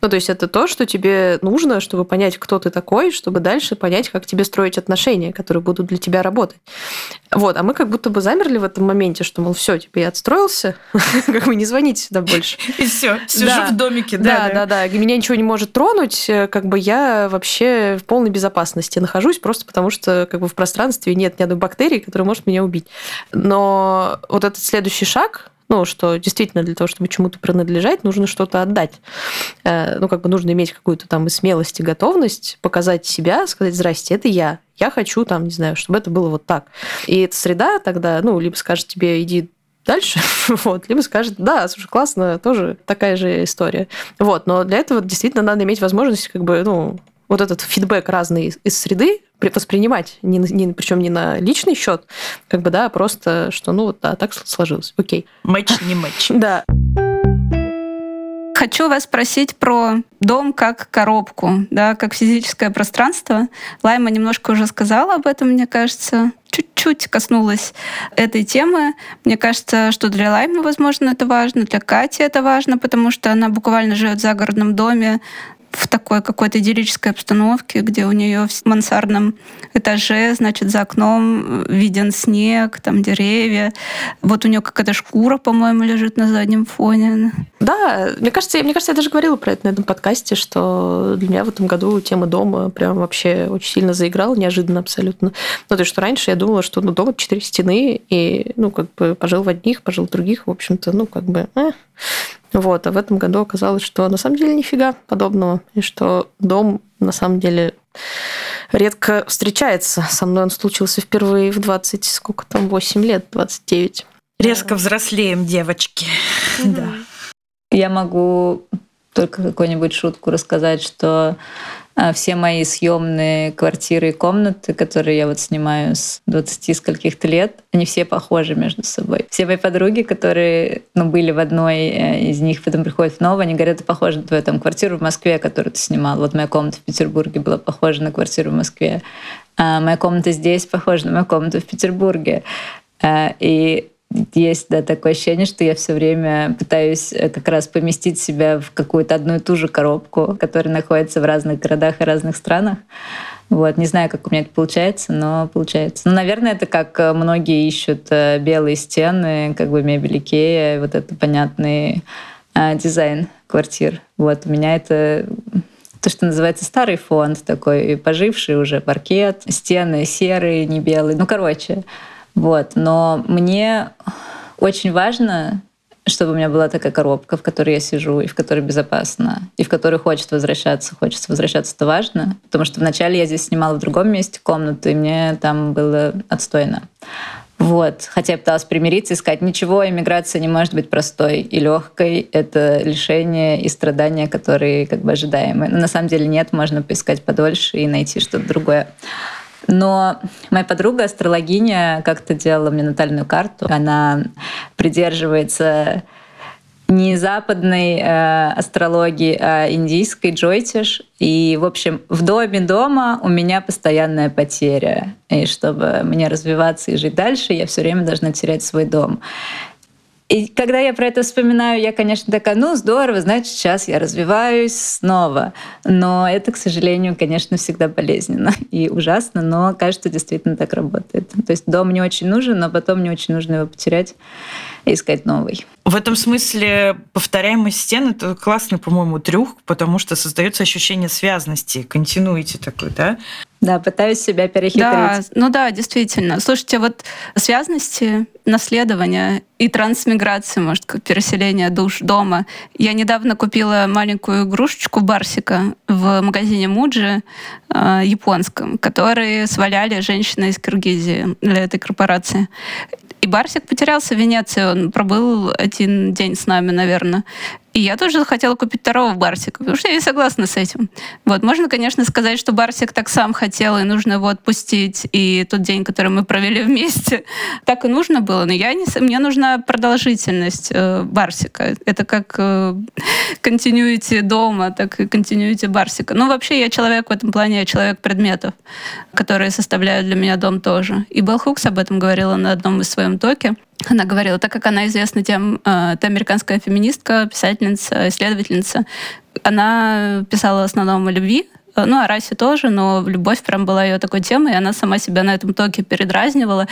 Ну, то есть это то, что тебе нужно, чтобы понять, кто ты такой, чтобы дальше понять, как тебе строить отношения, которые будут для тебя работать. Вот, а мы как будто бы замерли в этом моменте, что, мол, все, типа, я отстроился, (laughs) как бы не звоните сюда больше. (laughs) И все, сижу в домике, Да, да, да, да. Меня ничего не может тронуть, э, как бы я вообще в полной безопасности нахожусь, просто потому что как бы в пространстве нет ни одной бактерии, которая может меня убить. Но вот этот следующий шаг, ну, что действительно для того, чтобы чему-то принадлежать, нужно что-то отдать. Э, Ну, как бы нужно иметь какую-то там и смелость, и готовность показать себя, сказать, здрасте, это я. Я хочу там, не знаю, чтобы это было вот так. И эта среда тогда, ну, либо скажет тебе, иди дальше, (laughs) вот, либо скажет, да, слушай, классно, тоже такая же история. Вот, но для этого действительно надо иметь возможность как бы, ну, вот этот фидбэк разный из- среды при- воспринимать, не, не, причем не на личный счет, как бы, да, а просто, что, ну, вот, да, так сложилось, окей. Матч не матч. (laughs) Да, Хочу вас спросить про дом как коробку, да, как физическое пространство. Лайма немножко уже сказала об этом, мне кажется. Чуть-чуть коснулась этой темы. Мне кажется, что для Лаймы, возможно, это важно, для Кати это важно, потому что она буквально живет в загородном доме, в такой какой-то идиллической обстановке, где у нее в мансардном этаже, значит, за окном виден снег, там деревья. Вот у нее какая-то шкура, по-моему, лежит на заднем фоне. Да, мне кажется, я- мне кажется, я даже говорила про это на этом подкасте, что для меня в этом году тема дома прям вообще очень сильно заиграла, неожиданно абсолютно. Ну, то есть, что раньше я думала, что ну, дом это четыре стены, и, ну, как бы пожил в одних, пожил в других, в общем-то, ну, как бы, э. Вот, а в этом году оказалось, что на самом деле нифига подобного, и что дом на самом деле редко встречается. Со мной он случился впервые в 20, сколько там, 8 лет, 29. Резко взрослеем, девочки. (laughs) Да. Я могу только какую-нибудь шутку рассказать, что все мои съемные квартиры и комнаты, которые я вот снимаю с 20 скольких-то лет, они все похожи между собой. Все мои подруги, которые ну, были в одной э, из них, потом приходят в новую, они говорят, это похоже на твою там квартиру в Москве, которую ты снимал. Вот моя комната в Петербурге была похожа на квартиру в Москве. А моя комната здесь похожа на мою комнату в Петербурге. А, И есть да, такое ощущение, что я все время пытаюсь э, как раз поместить себя в какую-то одну и ту же коробку, которая находится в разных городах и разных странах. Вот. Не знаю, как у меня это получается, но получается. Ну, наверное, это как э, многие ищут э, белые стены, как бы мебель Икея, вот это понятный э, дизайн квартир. Вот. У меня это то, что называется старый фонд, такой поживший уже паркет, стены серые, не белые. Ну, короче, вот. Но мне очень важно, чтобы у меня была такая коробка, в которой я сижу, и в которой безопасно, и в которой хочет возвращаться. Хочется возвращаться, это важно. Потому что вначале я здесь снимала в другом месте комнату, и мне там было отстойно. Вот. Хотя я пыталась примириться и сказать, ничего, иммиграция не может быть простой и легкой. Это лишение и страдания, которые как бы ожидаемы. Но на самом деле нет, можно поискать подольше и найти что-то другое. Но моя подруга, астрологиня, как-то делала мне натальную карту. Она придерживается не западной э, астрологии, а индийской джойтиш. И, в общем, в доме дома у меня постоянная потеря. И чтобы мне развиваться и жить дальше, я все время должна терять свой дом. И когда я про это вспоминаю, я, конечно, такая, ну, здорово, значит, сейчас я развиваюсь снова. Но это, к сожалению, конечно, всегда болезненно (laughs) и ужасно, но кажется, действительно так работает. То есть дом не очень нужен, но потом не очень нужно его потерять и искать новый. В этом смысле повторяемость стен это классный, по-моему, трюк, потому что создается ощущение связности, континуити такой, да? Да, пытаюсь себя перехитрить. Да, ну да, действительно. Слушайте, вот связности, наследование и трансмиграция, может, переселение душ дома. Я недавно купила маленькую игрушечку Барсика в магазине Муджи э, японском, которые сваляли женщины из Киргизии для этой корпорации. И Барсик потерялся в Венеции, он пробыл один день с нами, наверное. И я тоже захотела купить второго Барсика, потому что я не согласна с этим. Вот, можно, конечно, сказать, что Барсик так сам хотел, и нужно его отпустить, и тот день, который мы провели (laughs) вместе, так и нужно было, но я не, мне нужна продолжительность э, Барсика. Это как э, (laughs) continuity дома, так и continuity Барсика. Ну, вообще, я человек в этом плане, я человек предметов, которые составляют для меня дом тоже. И Белл Хукс об этом говорила на одном из своем токе. Она говорила, так как она известна тем, это американская феминистка, писательница, исследовательница, она писала в основном о любви, ну, о расе тоже, но любовь прям была ее такой темой, и она сама себя на этом токе передразнивала,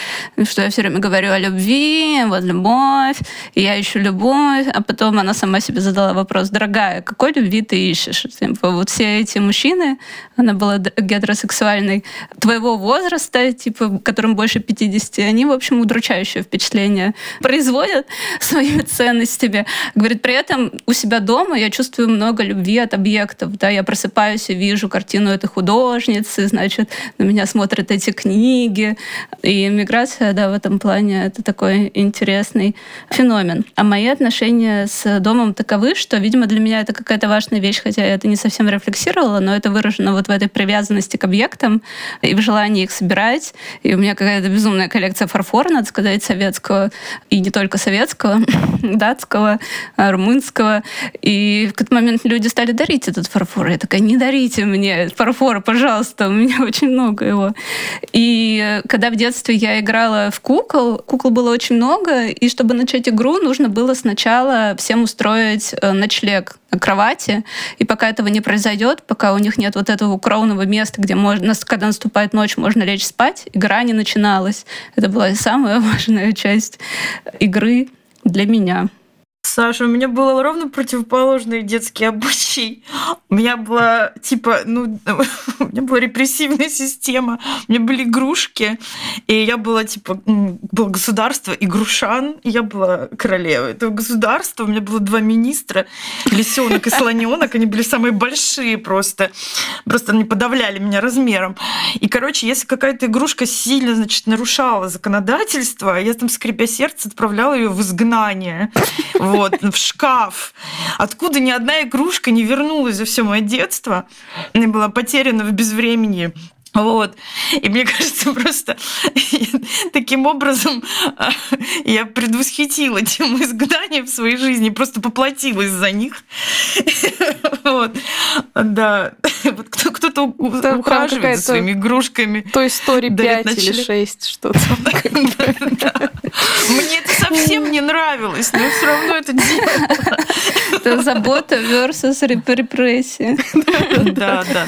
что я все время говорю о любви, вот любовь, я ищу любовь, а потом она сама себе задала вопрос, дорогая, какой любви ты ищешь? Типа, вот все эти мужчины, она была гетеросексуальной, твоего возраста, типа, которым больше 50, они, в общем, удручающее впечатление производят (laughs) своими ценностями. Говорит, при этом у себя дома я чувствую много любви от объектов, да, я просыпаюсь и вижу картину этой художницы, значит, на меня смотрят эти книги. И миграция, да, в этом плане это такой интересный феномен. А мои отношения с домом таковы, что, видимо, для меня это какая-то важная вещь, хотя я это не совсем рефлексировала, но это выражено вот в этой привязанности к объектам и в желании их собирать. И у меня какая-то безумная коллекция фарфора, надо сказать, советского, и не только советского, (laughs) датского, румынского. И в какой-то момент люди стали дарить этот фарфор. Я такая, не дарите мне мне фарфора, пожалуйста, у меня (laughs) очень много его. И когда в детстве я играла в кукол, кукол было очень много, и чтобы начать игру, нужно было сначала всем устроить э, ночлег на кровати, и пока этого не произойдет, пока у них нет вот этого укромного места, где можно, когда наступает ночь, можно лечь спать, игра не начиналась. Это была самая (laughs) важная часть игры для меня. Саша, у меня было ровно противоположный детский обычай. У меня была, типа, ну, (laughs) у меня была репрессивная система. У меня были игрушки, и я была, типа, было государство игрушан, и я была королевой этого государства. У меня было два министра, лисенок и слоненок. Они были самые большие просто. Просто они подавляли меня размером. И, короче, если какая-то игрушка сильно, значит, нарушала законодательство, я там, скрипя сердце, отправляла ее в изгнание вот, в шкаф. Откуда ни одна игрушка не вернулась за все мое детство. Она была потеряна в безвремени. Вот. И мне (laughs) кажется, просто (laughs) таким образом а, я предвосхитила тему изгнания в своей жизни, просто поплатилась за них. (laughs) (laughs) Вот. Да. (laughs) Вот кто-то ухаживает за своими игрушками. То истории 5 или 6, что-то. (laughs) Мне это совсем не нравилось, но все равно это делала. Это забота versus репрессия. Да, да.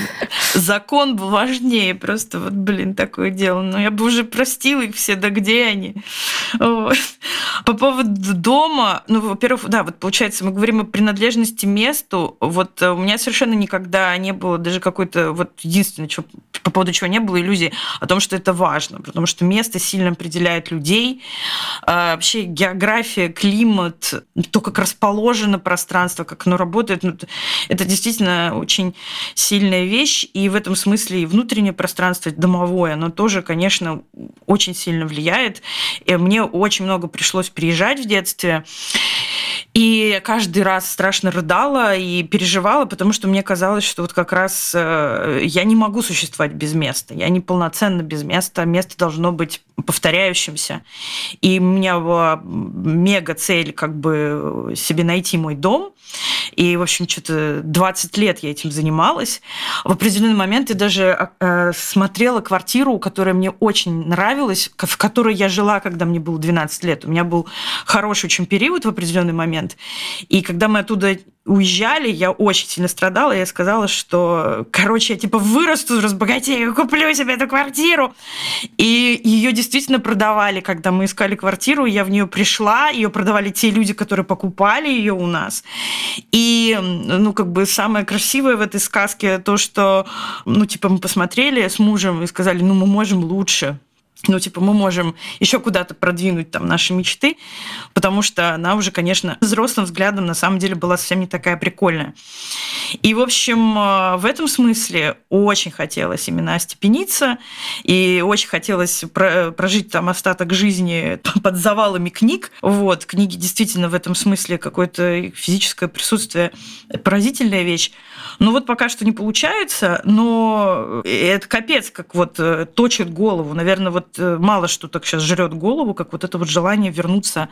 Закон был важнее. Просто вот, блин, такое дело. Но я бы уже простила их все, да где они? Вот. По поводу дома, ну, во-первых, да, вот получается, мы говорим о принадлежности месту. Вот у меня совершенно никогда не было даже какой-то, вот единственное, что, по поводу чего не было иллюзии, о том, что это важно, потому что место сильно определяет людей. А, вообще география, климат, то, как расположено пространство, как оно работает, ну, это действительно очень сильная вещь. И в этом смысле и внутреннее пространство домовое, оно тоже, конечно, очень сильно влияет. И мне очень много пришлось приезжать в детстве. И каждый раз страшно рыдала и переживала, потому что мне казалось, что вот как раз э, я не могу существовать без места. Я не полноценно без места. Место должно быть повторяющимся. И у меня была мега цель как бы себе найти мой дом. И, в общем, что-то 20 лет я этим занималась. В определенный момент я даже э, смотрела квартиру, которая мне очень нравилась, в которой я жила, когда мне было 12 лет. У меня был хороший очень период в определенный момент. И когда мы оттуда уезжали, я очень сильно страдала. Я сказала, что, короче, я типа вырасту, разбогатею, куплю себе эту квартиру. И ее действительно продавали, когда мы искали квартиру. Я в нее пришла, ее продавали те люди, которые покупали ее у нас. И, ну, как бы самое красивое в этой сказке то, что, ну, типа, мы посмотрели с мужем и сказали, ну, мы можем лучше ну, типа, мы можем еще куда-то продвинуть там наши мечты, потому что она уже, конечно, взрослым взглядом на самом деле была совсем не такая прикольная. И, в общем, э, в этом смысле очень хотелось именно остепениться, и очень хотелось прожить там остаток жизни (laughs) под завалами книг. Вот, книги действительно в этом смысле какое-то физическое присутствие поразительная вещь. Ну вот пока что не получается, но это капец, как вот э, точит голову. Наверное, вот э, мало что так сейчас жрет голову, как вот это вот желание вернуться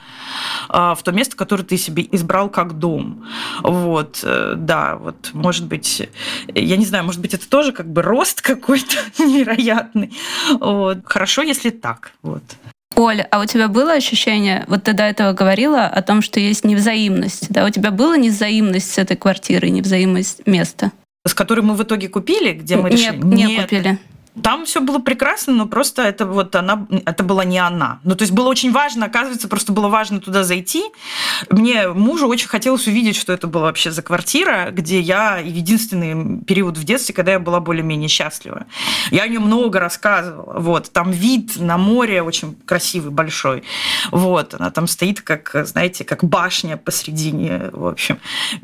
а, в то место, которое ты себе избрал как дом. Вот, э, да, вот, может быть, я не знаю, может быть, это тоже как бы рост (laughs) какой-то невероятный. Вот. Хорошо, если так. Вот. Оля, а у тебя было ощущение, вот ты до этого говорила о том, что есть невзаимность, да? У тебя была невзаимность с этой квартирой, невзаимность места? С которой мы в итоге купили, где мы решили? Не, не купили. Там все было прекрасно, но просто это вот она, это была не она. Ну, то есть было очень важно, оказывается, просто было важно туда зайти. Мне мужу очень хотелось увидеть, что это была вообще за квартира, где я единственный период в детстве, когда я была более-менее счастлива. Я о нем много рассказывала. Вот, там вид на море очень красивый, большой. Вот, она там стоит как, знаете, как башня посредине, в общем,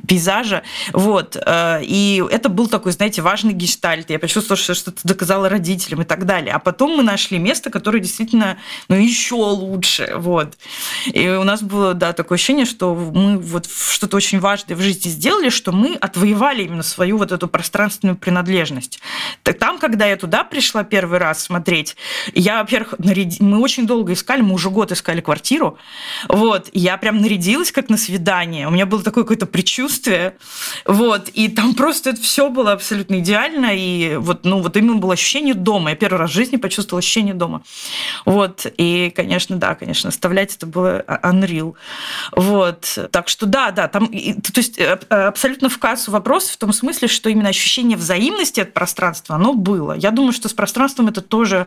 пейзажа. Вот, э, и это был такой, знаете, важный гештальт. Я почувствовала, что что-то доказала родителям и так далее. А потом мы нашли место, которое действительно, ну, еще лучше, вот. И у нас было, да, такое ощущение, что мы вот что-то очень важное в жизни сделали, что мы отвоевали именно свою вот эту пространственную принадлежность. Так там, когда я туда пришла первый раз смотреть, я, во-первых, наряд... мы очень долго искали, мы уже год искали квартиру, вот, я прям нарядилась как на свидание, у меня было такое какое-то предчувствие, вот, и там просто это все было абсолютно идеально, и вот, ну, вот именно было ощущение ощущение дома. Я первый раз в жизни почувствовала ощущение дома. Вот. И, конечно, да, конечно, оставлять это было unreal. Вот. Так что да, да, там, то есть э, абсолютно в кассу вопрос в том смысле, что именно ощущение взаимности от пространства, оно было. Я думаю, что с пространством это тоже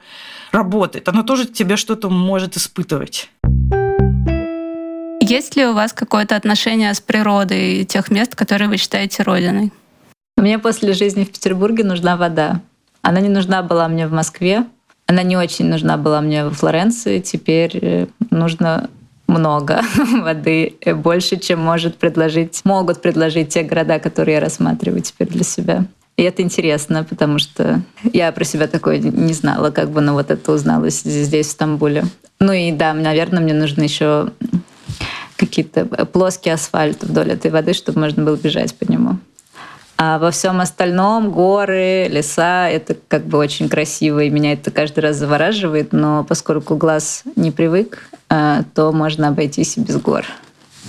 работает. Оно тоже тебе что-то может испытывать. Есть ли у вас какое-то отношение с природой тех мест, которые вы считаете родиной? Мне после жизни в Петербурге нужна вода. Она не нужна была мне в Москве, она не очень нужна была мне во Флоренции. Теперь э, нужно много (laughs) воды, э, больше, чем может предложить, могут предложить те города, которые я рассматриваю теперь для себя. И это интересно, потому что я про себя такое не знала, как бы, но вот это узнала здесь, в Стамбуле. Ну и да, наверное, мне нужно еще какие-то плоский асфальт вдоль этой воды, чтобы можно было бежать по нему. А во всем остальном горы, леса — это как бы очень красиво, и меня это каждый раз завораживает, но поскольку глаз не привык, э, то можно обойтись и без гор.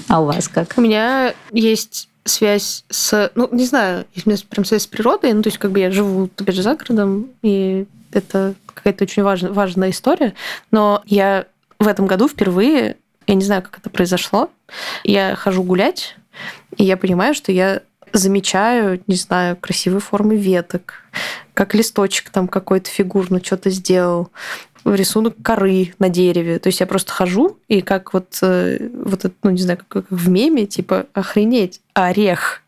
А у вас как? У меня есть связь с... Ну, не знаю, есть у меня прям связь с природой, ну, то есть как бы я живу, опять же, за городом, и это какая-то очень важная, важная история, но я в этом году впервые, я не знаю, как это произошло, я хожу гулять, и я понимаю, что я замечаю, не знаю, красивые формы веток, как листочек там какой-то фигурно что-то сделал, рисунок коры на дереве. То есть я просто хожу, и как вот, э, вот это, ну, не знаю, как, в меме, типа, охренеть, орех.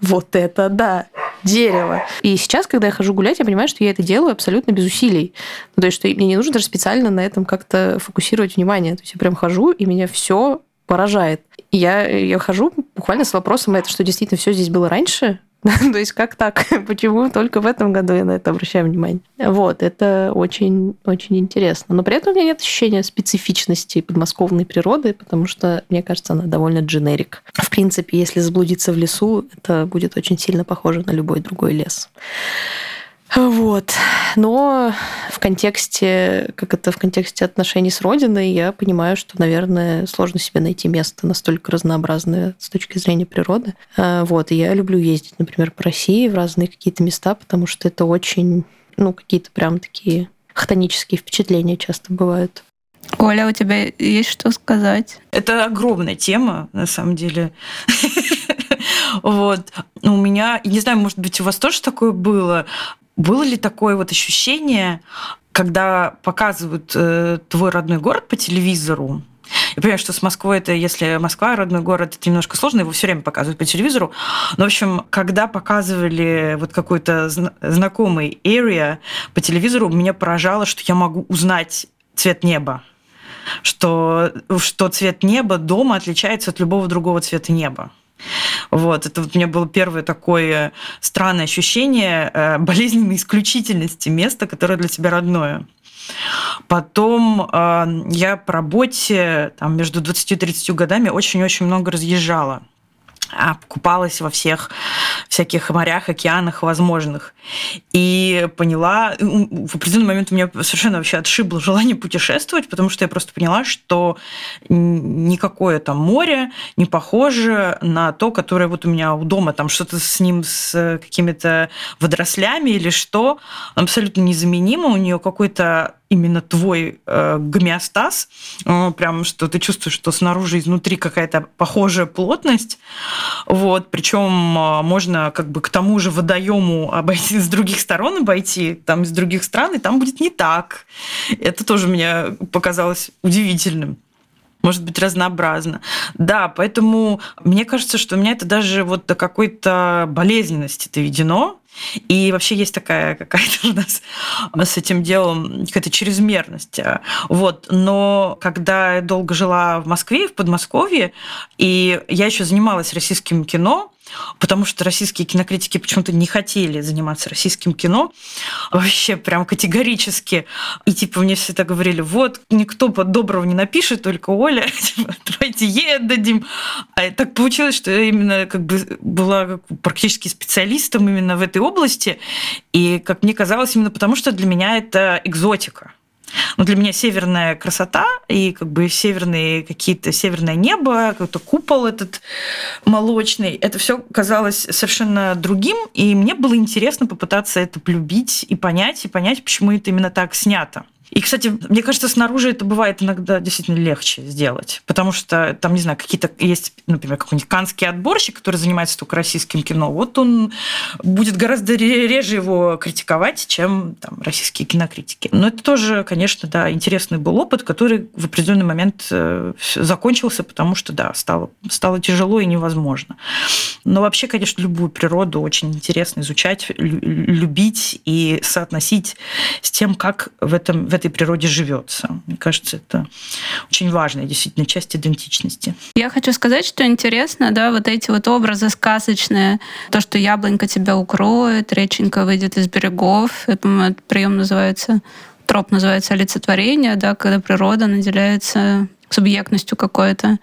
Вот это да, дерево. И сейчас, когда я хожу гулять, я понимаю, что я это делаю абсолютно без усилий. Ну, то есть, что мне не нужно даже специально на этом как-то фокусировать внимание. То есть я прям хожу, и меня все поражает. Я, я хожу буквально с вопросом, это что действительно все здесь было раньше? (laughs) То есть как так? (laughs) Почему только в этом году я на это обращаю внимание? Вот, это очень, очень интересно. Но при этом у меня нет ощущения специфичности подмосковной природы, потому что, мне кажется, она довольно дженерик. В принципе, если заблудиться в лесу, это будет очень сильно похоже на любой другой лес. Вот. Но в контексте, как это в контексте отношений с Родиной, я понимаю, что, наверное, сложно себе найти место настолько разнообразное с точки зрения природы. А, вот. И я люблю ездить, например, по России в разные какие-то места, потому что это очень, ну, какие-то прям такие хтонические впечатления часто бывают. Оля, у тебя есть что сказать? Это огромная тема, на самом деле. (laughs) Вот. У меня, не знаю, может быть, у вас тоже такое было. Было ли такое вот ощущение, когда показывают э, твой родной город по телевизору, я понимаю, что с Москвой это, если Москва родной город, это немножко сложно, его все время показывают по телевизору. Но, в общем, когда показывали вот какой-то знакомый area по телевизору, меня поражало, что я могу узнать цвет неба что, что цвет неба дома отличается от любого другого цвета неба. Вот, это вот у меня было первое такое странное ощущение э, болезненной исключительности места, которое для тебя родное. Потом э, я по работе там, между 20 и 30 годами очень-очень много разъезжала. А, купалась во всех всяких морях, океанах возможных. И поняла, в определенный момент у меня совершенно вообще отшибло желание путешествовать, потому что я просто поняла, что никакое там море не похоже на то, которое вот у меня у дома, там что-то с ним, с какими-то водорослями или что, абсолютно незаменимо, у нее какой-то именно твой э, гомеостаз, э, прям что ты чувствуешь, что снаружи изнутри какая-то похожая плотность, вот, причем э, можно как бы к тому же водоему обойти с других сторон обойти, там из других стран, и там будет не так. Это тоже мне показалось удивительным может быть разнообразно. Да, поэтому мне кажется, что у меня это даже вот до какой-то болезненности доведено. И вообще есть такая (laughs) какая-то у нас с этим делом какая-то чрезмерность. Вот. Но когда я долго жила в Москве, в Подмосковье, и я еще занималась российским кино, потому что российские кинокритики почему-то не хотели заниматься российским кино. Вообще прям категорически. И типа мне всегда говорили, вот, никто доброго не напишет, только Оля, (laughs) типа, давайте ей отдадим. А так получилось, что я именно как бы была практически специалистом именно в этой области. И, как мне казалось, именно потому, что для меня это экзотика. Но для меня северная красота и как бы северные какие-то северное небо, какой-то купол этот молочный, это все казалось совершенно другим, и мне было интересно попытаться это полюбить и понять, и понять, почему это именно так снято. И, кстати, мне кажется, снаружи это бывает иногда действительно легче сделать, потому что там, не знаю, какие-то есть, например, какой-нибудь канский отборщик, который занимается только российским кино, вот он будет гораздо реже его критиковать, чем там, российские кинокритики. Но это тоже, конечно, да, интересный был опыт, который в определенный момент э, закончился, потому что, да, стало, стало тяжело и невозможно. Но вообще, конечно, любую природу очень интересно изучать, любить и соотносить с тем, как в этом в этой природе живется. Мне кажется, это очень важная действительно часть идентичности. Я хочу сказать, что интересно, да, вот эти вот образы сказочные, то, что яблонька тебя укроет, реченька выйдет из берегов, я прием называется троп называется олицетворение, да, когда природа наделяется субъектностью какой-то.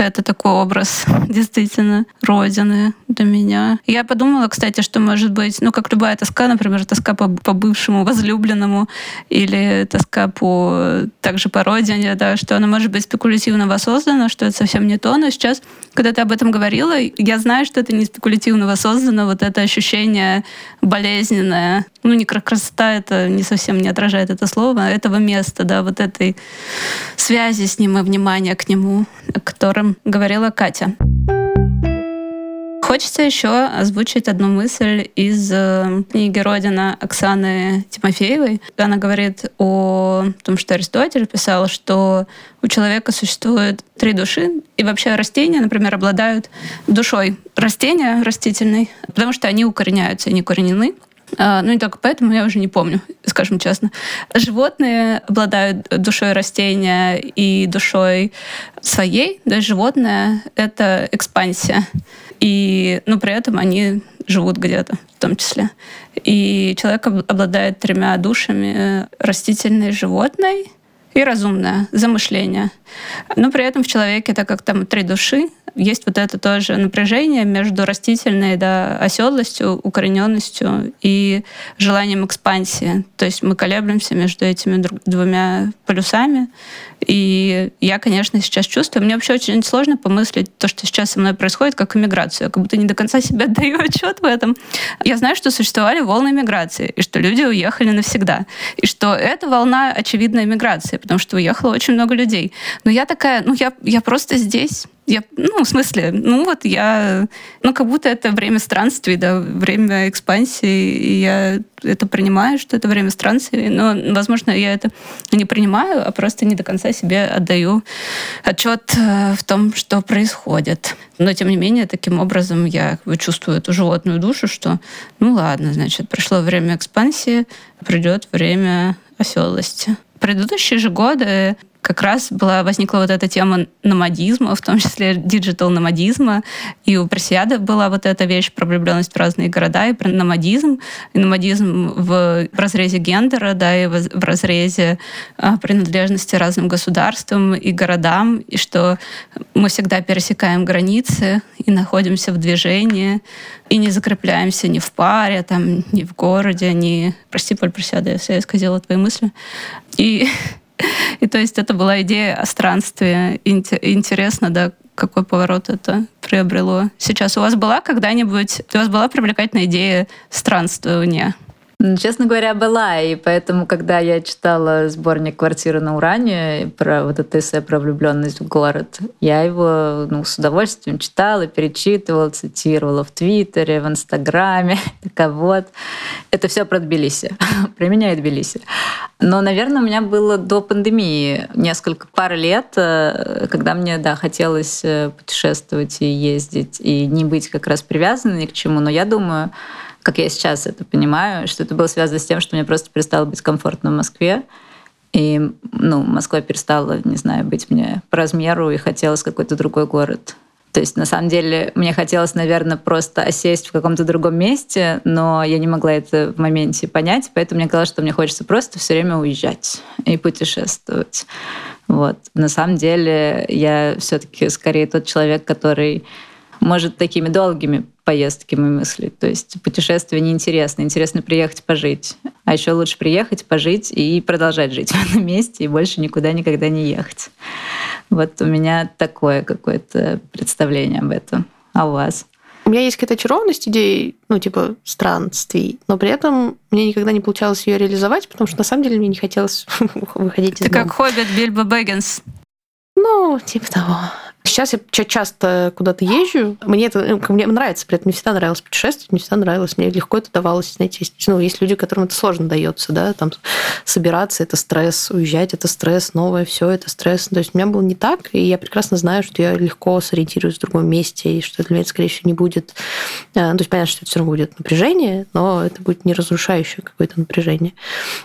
Это такой образ (laughs) действительно родины для меня. Я подумала, кстати, что может быть, ну, как любая тоска, например, тоска по, по бывшему возлюбленному или тоска по также по родине, да, что она может быть спекулятивно воссоздана, что это совсем не то. Но сейчас, когда ты об этом говорила, я знаю, что это не спекулятивно воссоздано, вот это ощущение болезненное. Ну, не красота, это не совсем не отражает это слово, а этого места, да, вот этой связи с ним и внимания к нему, о котором говорила Катя. Хочется еще озвучить одну мысль из э, книги «Родина» Оксаны Тимофеевой. Она говорит о том, что Аристотель писал, что у человека существует три души, и вообще растения, например, обладают душой растения растительной, потому что они укореняются и не коренены. А, ну, не только поэтому, я уже не помню, скажем честно. Животные обладают душой растения и душой своей. Да, животное — это экспансия. И, ну, при этом они живут где-то в том числе. И человек обладает тремя душами — растительной, животной и разумное замышление. Но при этом в человеке, так как там три души, есть вот это тоже напряжение между растительной да, оседлостью, укорененностью и желанием экспансии. То есть мы колеблемся между этими двумя полюсами. И я, конечно, сейчас чувствую, мне вообще очень сложно помыслить то, что сейчас со мной происходит, как иммиграцию. Я как будто не до конца себе (laughs) отдаю отчет в этом. Я знаю, что существовали волны иммиграции, и что люди уехали навсегда. И что эта волна очевидной иммиграции, потому что уехало очень много людей. Но я такая, ну я, я просто здесь. Я, ну, в смысле, ну вот я, ну как будто это время странствий, да, время экспансии, и я это принимаю, что это время странствий, но, возможно, я это не принимаю, а просто не до конца себе отдаю отчет э, в том, что происходит. Но, тем не менее, таким образом я чувствую эту животную душу, что, ну ладно, значит, пришло время экспансии, придет время оседлости. предыдущие же годы как раз была, возникла вот эта тема номадизма, в том числе digital-номадизма, и у Пресиадо была вот эта вещь про влюбленность в разные города и про номадизм, и номадизм в, в разрезе гендера, да, и в, в разрезе а, принадлежности разным государствам и городам, и что мы всегда пересекаем границы и находимся в движении, и не закрепляемся ни в паре, там, ни в городе, ни... Прости, Поль, Пресиада, если я исказила твои мысли. И (laughs) и то есть это была идея о странстве. Интересно, да, какой поворот это приобрело. Сейчас у вас была когда-нибудь, у вас была привлекательная идея странствования? Честно говоря, была. И поэтому, когда я читала сборник «Квартира на Уране» про вот это эссе про влюбленность в город, я его ну, с удовольствием читала, перечитывала, цитировала в Твиттере, в Инстаграме. (laughs) Так вот, это все про Тбилиси. (laughs) про меня и Тбилиси. Но, наверное, у меня было до пандемии несколько пар лет, э, когда мне, да, хотелось э, путешествовать и ездить, и не быть как раз привязанной ни к чему. Но я думаю, как я сейчас это понимаю, что это было связано с тем, что мне просто перестало быть комфортно в Москве. И ну, Москва перестала, не знаю, быть мне по размеру, и хотелось какой-то другой город. То есть, на самом деле, мне хотелось, наверное, просто осесть в каком-то другом месте, но я не могла это в моменте понять, поэтому мне казалось, что мне хочется просто все время уезжать и путешествовать. Вот. На самом деле, я все-таки скорее тот человек, который может такими долгими поездками мыслить. То есть путешествие неинтересно. Интересно приехать пожить. А еще лучше приехать, пожить и продолжать жить (laughs) в этом месте и больше никуда никогда не ехать. Вот у меня такое какое-то представление об этом. А у вас? У меня есть какая-то очарованность идей, ну, типа, странствий, но при этом мне никогда не получалось ее реализовать, потому что на самом деле мне не хотелось (laughs) выходить из Ты как хоббит Бильбо Бэггинс. Ну, типа того. Сейчас я часто куда-то езжу. Мне это ну, мне нравится, при этом мне всегда нравилось путешествовать, мне всегда нравилось, мне легко это давалось. Знаете, есть, ну, есть люди, которым это сложно дается, да, там собираться это стресс, уезжать это стресс, новое все это стресс. То есть у меня было не так, и я прекрасно знаю, что я легко сориентируюсь в другом месте, и что для меня это, скорее всего, не будет... Э, ну, то есть понятно, что это все равно будет напряжение, но это будет не разрушающее какое-то напряжение.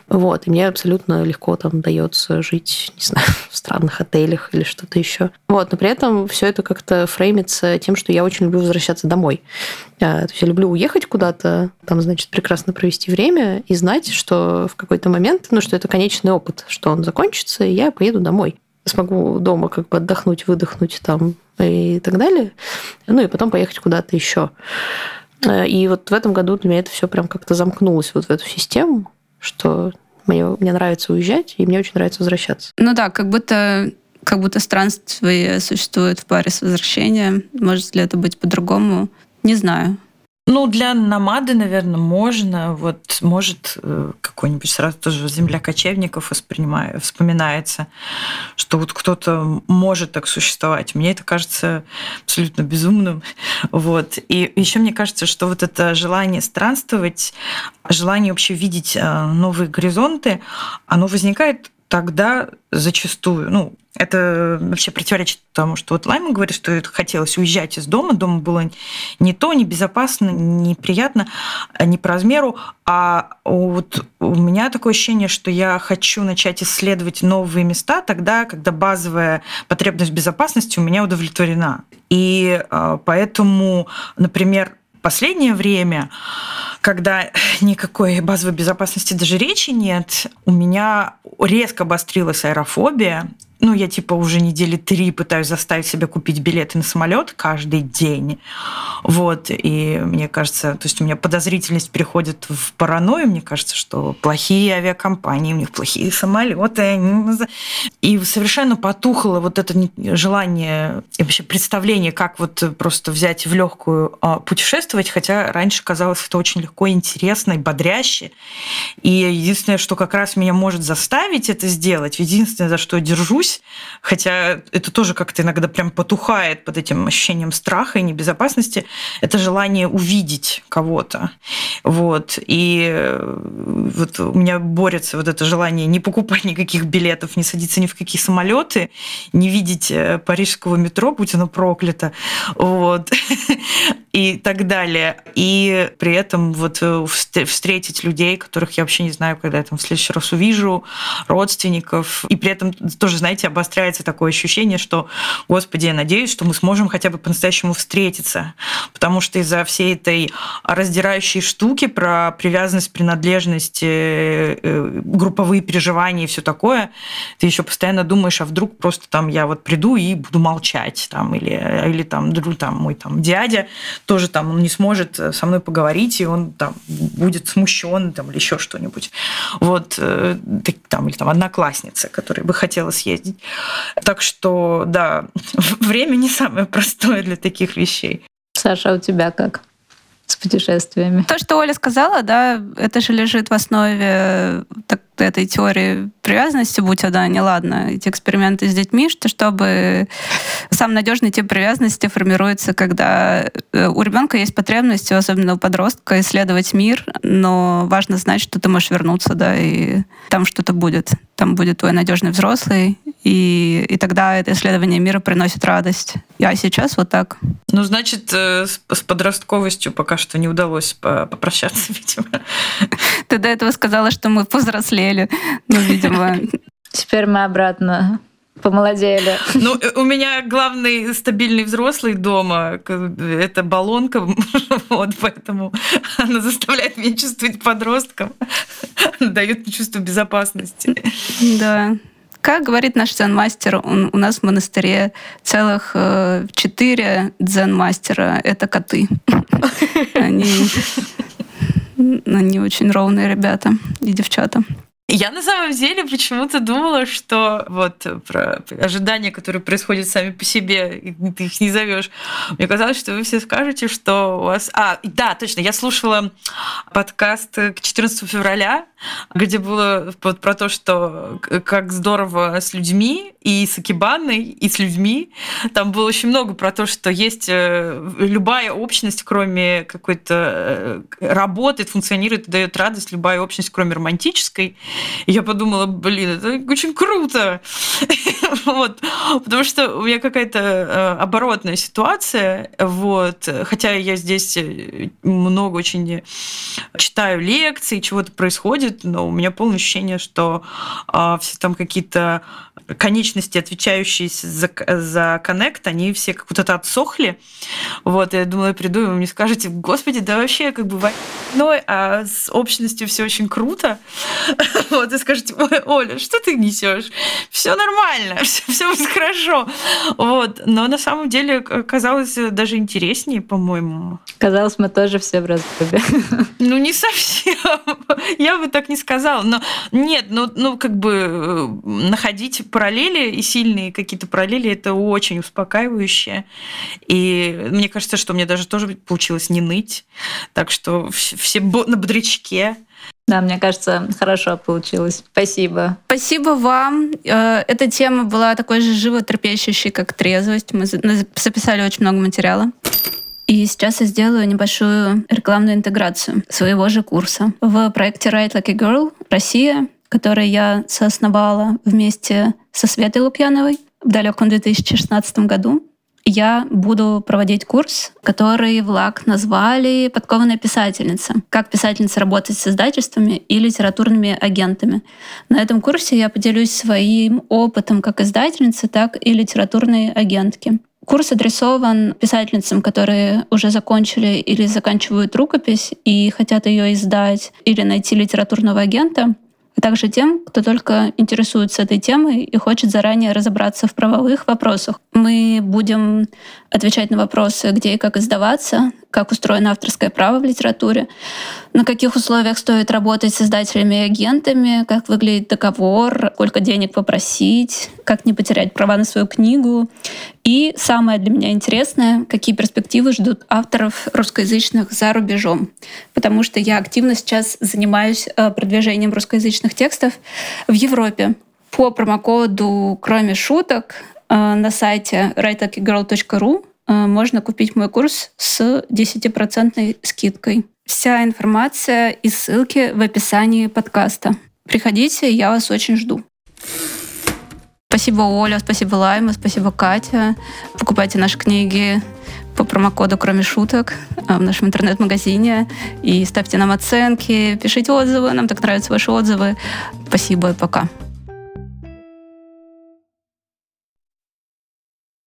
Вот, и мне абсолютно легко там дается жить, не знаю, (laughs) в странных отелях или что-то еще. Вот, но при этом этом все это как-то фреймится тем, что я очень люблю возвращаться домой. А, то есть я люблю уехать куда-то, там, значит, прекрасно провести время и знать, что в какой-то момент, ну, что это конечный опыт, что он закончится, и я поеду домой. Смогу дома как бы отдохнуть, выдохнуть там и так далее. Ну и потом поехать куда-то еще. А, и вот в этом году для меня это все прям как-то замкнулось вот в эту систему, что мне, мне нравится уезжать, и мне очень нравится возвращаться. Ну да, как будто как будто странствие существует в паре с возвращением. Может ли это быть по-другому? Не знаю. Ну, для намады, наверное, можно. Вот может э, какой-нибудь сразу тоже земля кочевников вспоминается, что вот кто-то может так существовать. Мне это кажется абсолютно безумным. Вот. И еще мне кажется, что вот это желание странствовать, желание вообще видеть э, новые горизонты, оно возникает тогда зачастую, ну, это вообще противоречит тому, что вот Лайма говорит, что хотелось уезжать из дома, дома было не то, не безопасно, неприятно, не по размеру, а вот у меня такое ощущение, что я хочу начать исследовать новые места тогда, когда базовая потребность безопасности у меня удовлетворена. И а, поэтому, например, последнее время, когда никакой базовой безопасности даже речи нет, у меня резко обострилась аэрофобия, ну, я типа уже недели три пытаюсь заставить себя купить билеты на самолет каждый день. Вот, и мне кажется, то есть у меня подозрительность переходит в паранойю, мне кажется, что плохие авиакомпании, у них плохие самолеты. И совершенно потухло вот это желание и вообще представление, как вот просто взять в легкую а, путешествовать, хотя раньше казалось это очень легко, интересно и бодряще. И единственное, что как раз меня может заставить это сделать, единственное, за что держусь, боюсь, хотя это тоже как-то иногда прям потухает под этим ощущением страха и небезопасности, это желание увидеть кого-то. Вот. И э, вот у меня борется вот это желание не покупать (laughs) никаких билетов, не садиться ни в какие самолеты, не видеть э, парижского метро, будь оно проклято. Вот. (laughs) И так далее. И при этом вот э, встретить людей, которых я вообще не знаю, когда я там в следующий раз увижу, родственников. И при этом тоже, знаете, обостряется такое ощущение, что, господи, я надеюсь, что мы сможем хотя бы по-настоящему встретиться. Потому что из-за всей этой раздирающей штуки про привязанность, принадлежность, э, э, групповые переживания и все такое, ты еще постоянно думаешь, а вдруг просто там я вот приду и буду молчать, там, или, или там, там мой там дядя тоже там он не сможет со мной поговорить, и он там будет смущен там, или еще что-нибудь. Вот, э, там, или там одноклассница, которая бы хотела съездить. Так что, да, (laughs) время не самое простое для таких вещей. Саша, а у тебя как? с путешествиями. То, что Оля сказала, да, это же лежит в основе так, этой теории привязанности, будь она неладна, эти эксперименты с детьми, что чтобы сам надежный тип привязанности формируется, когда э, у ребенка есть потребность, особенно у подростка, исследовать мир, но важно знать, что ты можешь вернуться, да, и там что-то будет. Там будет твой надежный взрослый, и, и тогда это исследование мира приносит радость. А сейчас вот так. Ну, значит, э, с подростковостью пока что не удалось попрощаться, (laughs) видимо. Ты до этого сказала, что мы повзрослели. Ну, видимо. (laughs) Теперь мы обратно помолодели. Ну, э, у меня главный стабильный взрослый дома — это баллонка, (laughs) вот, поэтому она заставляет меня чувствовать подростком, дает мне чувство безопасности. Да. Как говорит наш дзен-мастер, у нас в монастыре целых э, четыре дзен-мастера — это коты. (laughs) Они, они очень ровные ребята и девчата. Я на самом деле почему-то думала, что вот про ожидания, которые происходят сами по себе, ты их не зовешь. Мне казалось, что вы все скажете, что у вас... А, да, точно, я слушала подкаст к 14 февраля, где было вот про то, что как здорово с людьми, и с Акибаной, и с людьми. Там было очень много про то, что есть э, любая общность, кроме какой-то э, работает, функционирует, дает радость любая общность, кроме романтической. И я подумала, блин, это очень круто. (laughs) вот. Потому что у меня какая-то э, оборотная ситуация. Вот. Хотя я здесь много очень читаю лекции, чего-то происходит, но у меня полное ощущение, что э, все там какие-то конечности, отвечающие за, за коннект, они все как вот это отсохли. Вот, я думала, я приду, и вы мне скажете, господи, да вообще как бы войной, а с общностью все очень круто. (laughs) Вот, и скажете, ой, Оля, что ты несешь? Все нормально, все, будет хорошо. Вот, но на самом деле казалось даже интереснее, по-моему. Казалось, мы тоже все в разрубе. (laughs) Ну, не совсем. (laughs) Я бы так не сказала. Но нет, ну, ну как бы э, находить параллели и сильные какие-то параллели, это очень успокаивающе. И мне кажется, что мне даже тоже получилось не ныть. Так что все на бодрячке. Да, мне кажется, хорошо получилось. Спасибо. Спасибо вам. Э, эта тема была такой же животрепещущей, как трезвость. Мы записали очень много материала. И сейчас я сделаю небольшую рекламную интеграцию своего же курса. В проекте Write Like a Girl Россия который я соосновала вместе со Светой Лукьяновой в далеком 2016 году. Я буду проводить курс, который в ЛАК назвали «Подкованная писательница». Как писательница работать с издательствами и литературными агентами. На этом курсе я поделюсь своим опытом как издательницы, так и литературной агентки. Курс адресован писательницам, которые уже закончили или заканчивают рукопись и хотят ее издать или найти литературного агента также тем, кто только интересуется этой темой и хочет заранее разобраться в правовых вопросах. Мы будем отвечать на вопросы, где и как издаваться, как устроено авторское право в литературе, на каких условиях стоит работать с издателями и агентами, как выглядит договор, сколько денег попросить, как не потерять права на свою книгу. И самое для меня интересное, какие перспективы ждут авторов русскоязычных за рубежом. Потому что я активно сейчас занимаюсь э, продвижением русскоязычных текстов в Европе. По промокоду «Кроме шуток» на сайте writeakigirl.ru можно купить мой курс с 10% скидкой. Вся информация и ссылки в описании подкаста. Приходите, я вас очень жду. Спасибо, Оля, спасибо, Лайма, спасибо, Катя. Покупайте наши книги по промокоду «Кроме шуток» в нашем интернет-магазине. И ставьте нам оценки, пишите отзывы. Нам так нравятся ваши отзывы. Спасибо и пока.